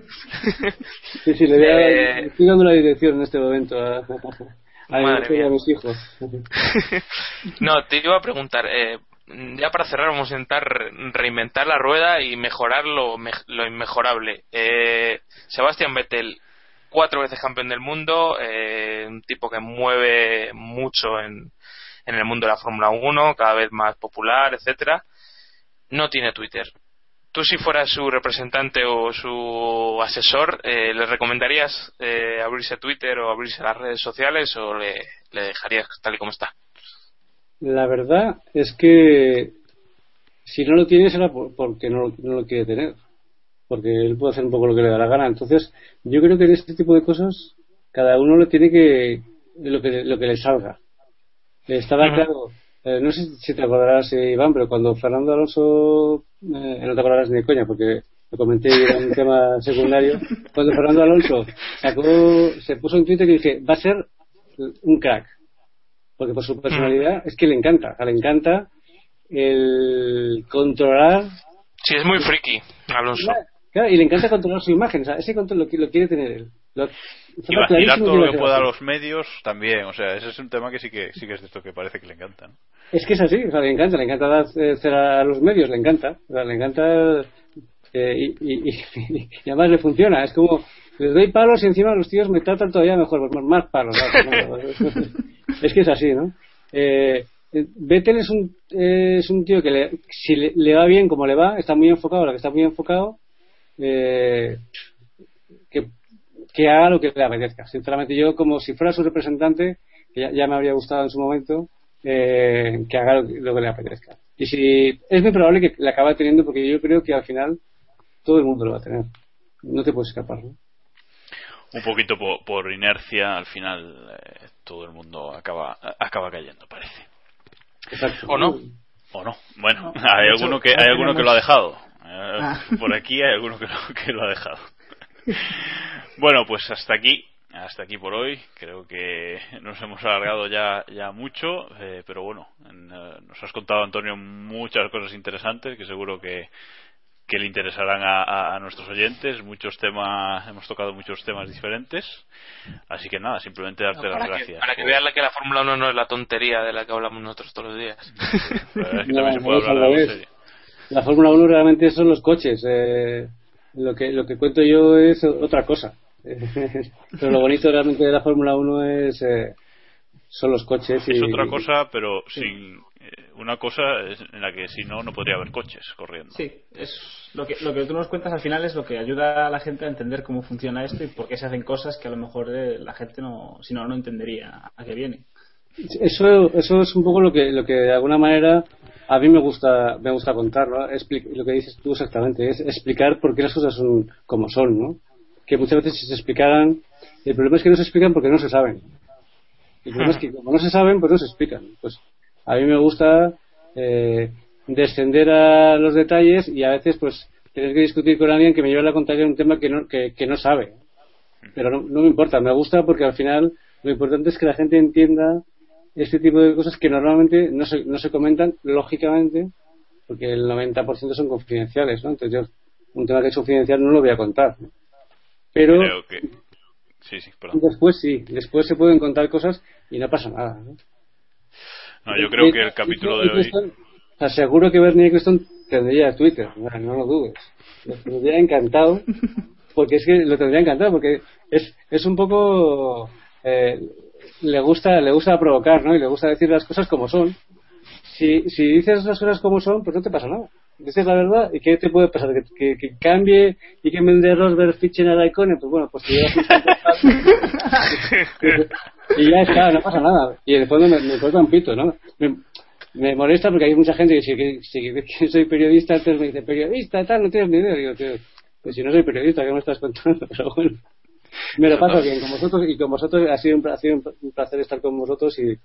Sí, sí, le voy a, Eh, estoy dando la dirección en este momento a, a, a mis hijos. No, te iba a preguntar, eh, ya para cerrar vamos a intentar re- reinventar la rueda y mejorar lo, mej- lo inmejorable. Eh, Sebastián Vettel, cuatro veces campeón del mundo, eh, un tipo que mueve mucho en, en el mundo de la Fórmula 1, cada vez más popular, etcétera. No tiene Twitter. Tú si fueras su representante o su asesor, eh, ¿le recomendarías eh, abrirse Twitter o abrirse las redes sociales o le, dejarías tal y como está? La verdad es que si no lo tiene será por- porque no, no lo quiere tener. Porque él puede hacer un poco lo que le da la gana. Entonces, yo creo que en este tipo de cosas, cada uno lo tiene que. lo que, lo que le salga. Estaba claro. eh, no sé si te acordarás, eh, Iván, pero cuando Fernando Alonso. eh, no te acordarás ni de coña, porque lo comenté era un tema secundario. Cuando Fernando Alonso sacó, se puso en Twitter y dije: va a ser un crack porque por su personalidad es que le encanta, le encanta el controlar Sí, es muy friki, Alonso. Claro, y le encanta controlar su imagen, o sea, ese control lo, qui- lo quiere tener él. Lo- Y vacilar todo lo que pueda a los medios también. O sea, ese es un tema que sí que sí que es de esto que parece que le encanta. ¿no? Es que es así, o sea, le encanta, le encanta dar eh, a los medios, le encanta, o sea, le encanta eh, y, y, y- y además le funciona, es como les doy palos y encima los tíos me tratan todavía mejor, pues más palos. ¿no? es que es así, ¿no? Eh, eh, Vettel es un, eh, es un tío que le, si le, le va bien como le va, está muy enfocado, lo que está muy enfocado, eh, que, que haga lo que le apetezca. Sinceramente, yo como si fuera su representante, que ya, ya me habría gustado en su momento, eh, que haga lo que, lo que le apetezca. Y si es muy probable que le acabe teniendo, porque yo creo que al final todo el mundo lo va a tener. No te puedes escapar, ¿no? Un poquito por, por inercia, al final eh, todo el mundo acaba acaba cayendo, parece. Exacto. ¿O no? O no. Bueno, No, hay hecho, alguno que hay alguno que lo ha dejado. Eh, Ah. Por aquí hay alguno que lo, que lo ha dejado. Bueno, pues hasta aquí, hasta aquí por hoy. Creo que nos hemos alargado ya ya mucho, eh, pero bueno, en, eh, nos has contado Antonio muchas cosas interesantes que seguro que que le interesarán a, a- a nuestros oyentes. Muchos temas, hemos tocado muchos temas diferentes. Así que nada, simplemente darte las que, gracias. para que vean la que la Fórmula 1 no es la tontería de la que hablamos nosotros todos los días. la verdad es que No, también se puede hablar de algo serio. La Fórmula 1 realmente son los coches. eh, lo que lo que cuento yo es otra cosa. pero lo bonito realmente de la Fórmula 1 es eh, son los coches. Y, Es otra cosa, pero sin eh, una cosa en la que si no, no podría haber coches corriendo. Sí, es lo que, lo que tú nos cuentas al final es lo que ayuda a la gente a entender cómo funciona esto y por qué se hacen cosas que a lo mejor eh, la gente no, si no, no entendería a qué viene. Eso, eso es un poco lo que, lo que de alguna manera a mí me gusta, me gusta contar, ¿no? Lo que dices tú exactamente, es explicar por qué las cosas son como son, ¿no? Que muchas veces si se explicaran, el problema es que no se explican porque no se saben. El problema es que como no se saben, pues no se explican. Pues a mí me gusta eh, descender a los detalles y a veces pues tener que discutir con alguien que me lleve a la contraria un tema que no, que, que no sabe. Pero no, no me importa, me gusta porque al final lo importante es que la gente entienda este tipo de cosas que normalmente no se, no se comentan, lógicamente, porque el 90% son confidenciales, ¿no? Entonces yo un tema que es confidencial no lo voy a contar. ¿no? Pero Creo que. Sí, sí, perdón. después sí, después se pueden contar cosas y no pasa nada. ¿no? No, yo creo que el capítulo de hoy. Eccleston- o sea, seguro que Bernie Eccleston tendría Twitter, no, no lo dudes. Le tendría encantado, porque es que lo tendría encantado, porque es, es un poco. eh, le gusta le gusta provocar, ¿no? Y le gusta decir las cosas como son. Si, si dices las cosas como son, pues no te pasa nada. Dices la verdad, ¿y qué te puede pasar? ¿Que, que, que cambie y que en vez de Rosberg fichen a Raikkonen? Pues bueno, pues te llevas un y ya está, no pasa nada. Y en el fondo me, me importa un pito, ¿no? Me, me molesta porque hay mucha gente que si, que, si soy periodista, entonces me dice, periodista, tal, no tienes ni idea. Digo, tío, pues si no soy periodista, ¿qué me estás contando? Pero bueno, me lo paso bien con vosotros y con vosotros ha sido un, ha sido un placer estar con vosotros y,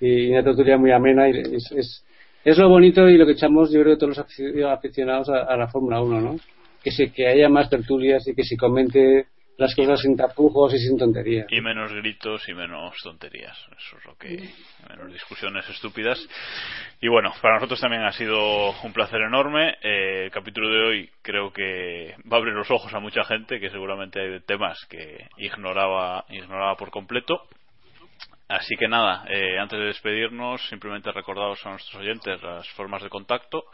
y una tertulia muy amena y es, es, es lo bonito y lo que echamos, yo creo, todos los aficionados a, a la Fórmula 1, ¿no? Que, se, que haya más tertulias y que se comente las cosas sin tapujos y sin tonterías. Y menos gritos y menos tonterías. Eso es lo que. Menos discusiones estúpidas. Y bueno, para nosotros también ha sido un placer enorme. Eh, el capítulo de hoy creo que va a abrir los ojos a mucha gente que seguramente hay temas que ignoraba, ignoraba por completo. Así que nada, eh, antes de despedirnos, simplemente recordaros a nuestros oyentes las formas de contacto.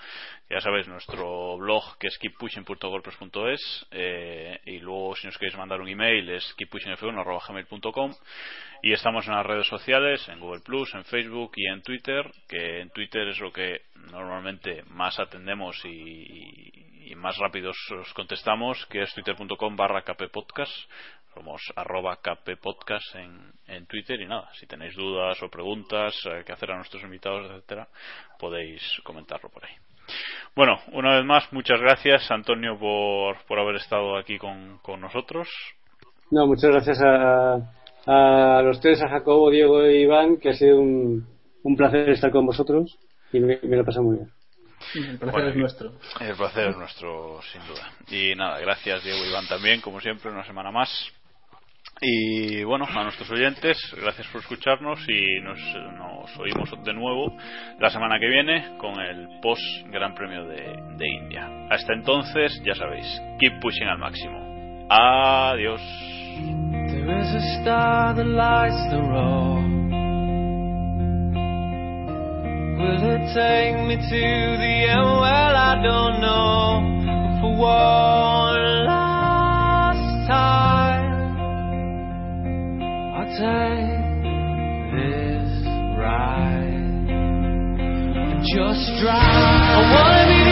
Ya sabéis, nuestro blog que es keeppushing.golpes.es eh, y luego si nos queréis mandar un email es keeppushingf1.gmail.com y estamos en las redes sociales, en Google Plus, en Facebook y en Twitter, que en Twitter es lo que normalmente más atendemos y, y más rápidos os contestamos, que es twitter.com barra somos arroba kppodcast en, en Twitter y nada, si tenéis dudas o preguntas eh, que hacer a nuestros invitados, etcétera, podéis comentarlo por ahí. Bueno, una vez más, muchas gracias Antonio por, por haber estado aquí con, con nosotros. No, muchas gracias a, a los tres, a Jacobo, Diego e Iván, que ha sido un, un placer estar con vosotros y me, me lo he pasado muy bien. El placer es nuestro. El placer es nuestro, sin duda. Y nada, gracias Diego e Iván también, como siempre, una semana más. Y bueno, a nuestros oyentes, gracias por escucharnos y nos, nos oímos de nuevo la semana que viene con el post Gran Premio de, de India. Hasta entonces, ya sabéis, keep pushing al máximo. Adiós. The road. Take this ride just drive. I wanna be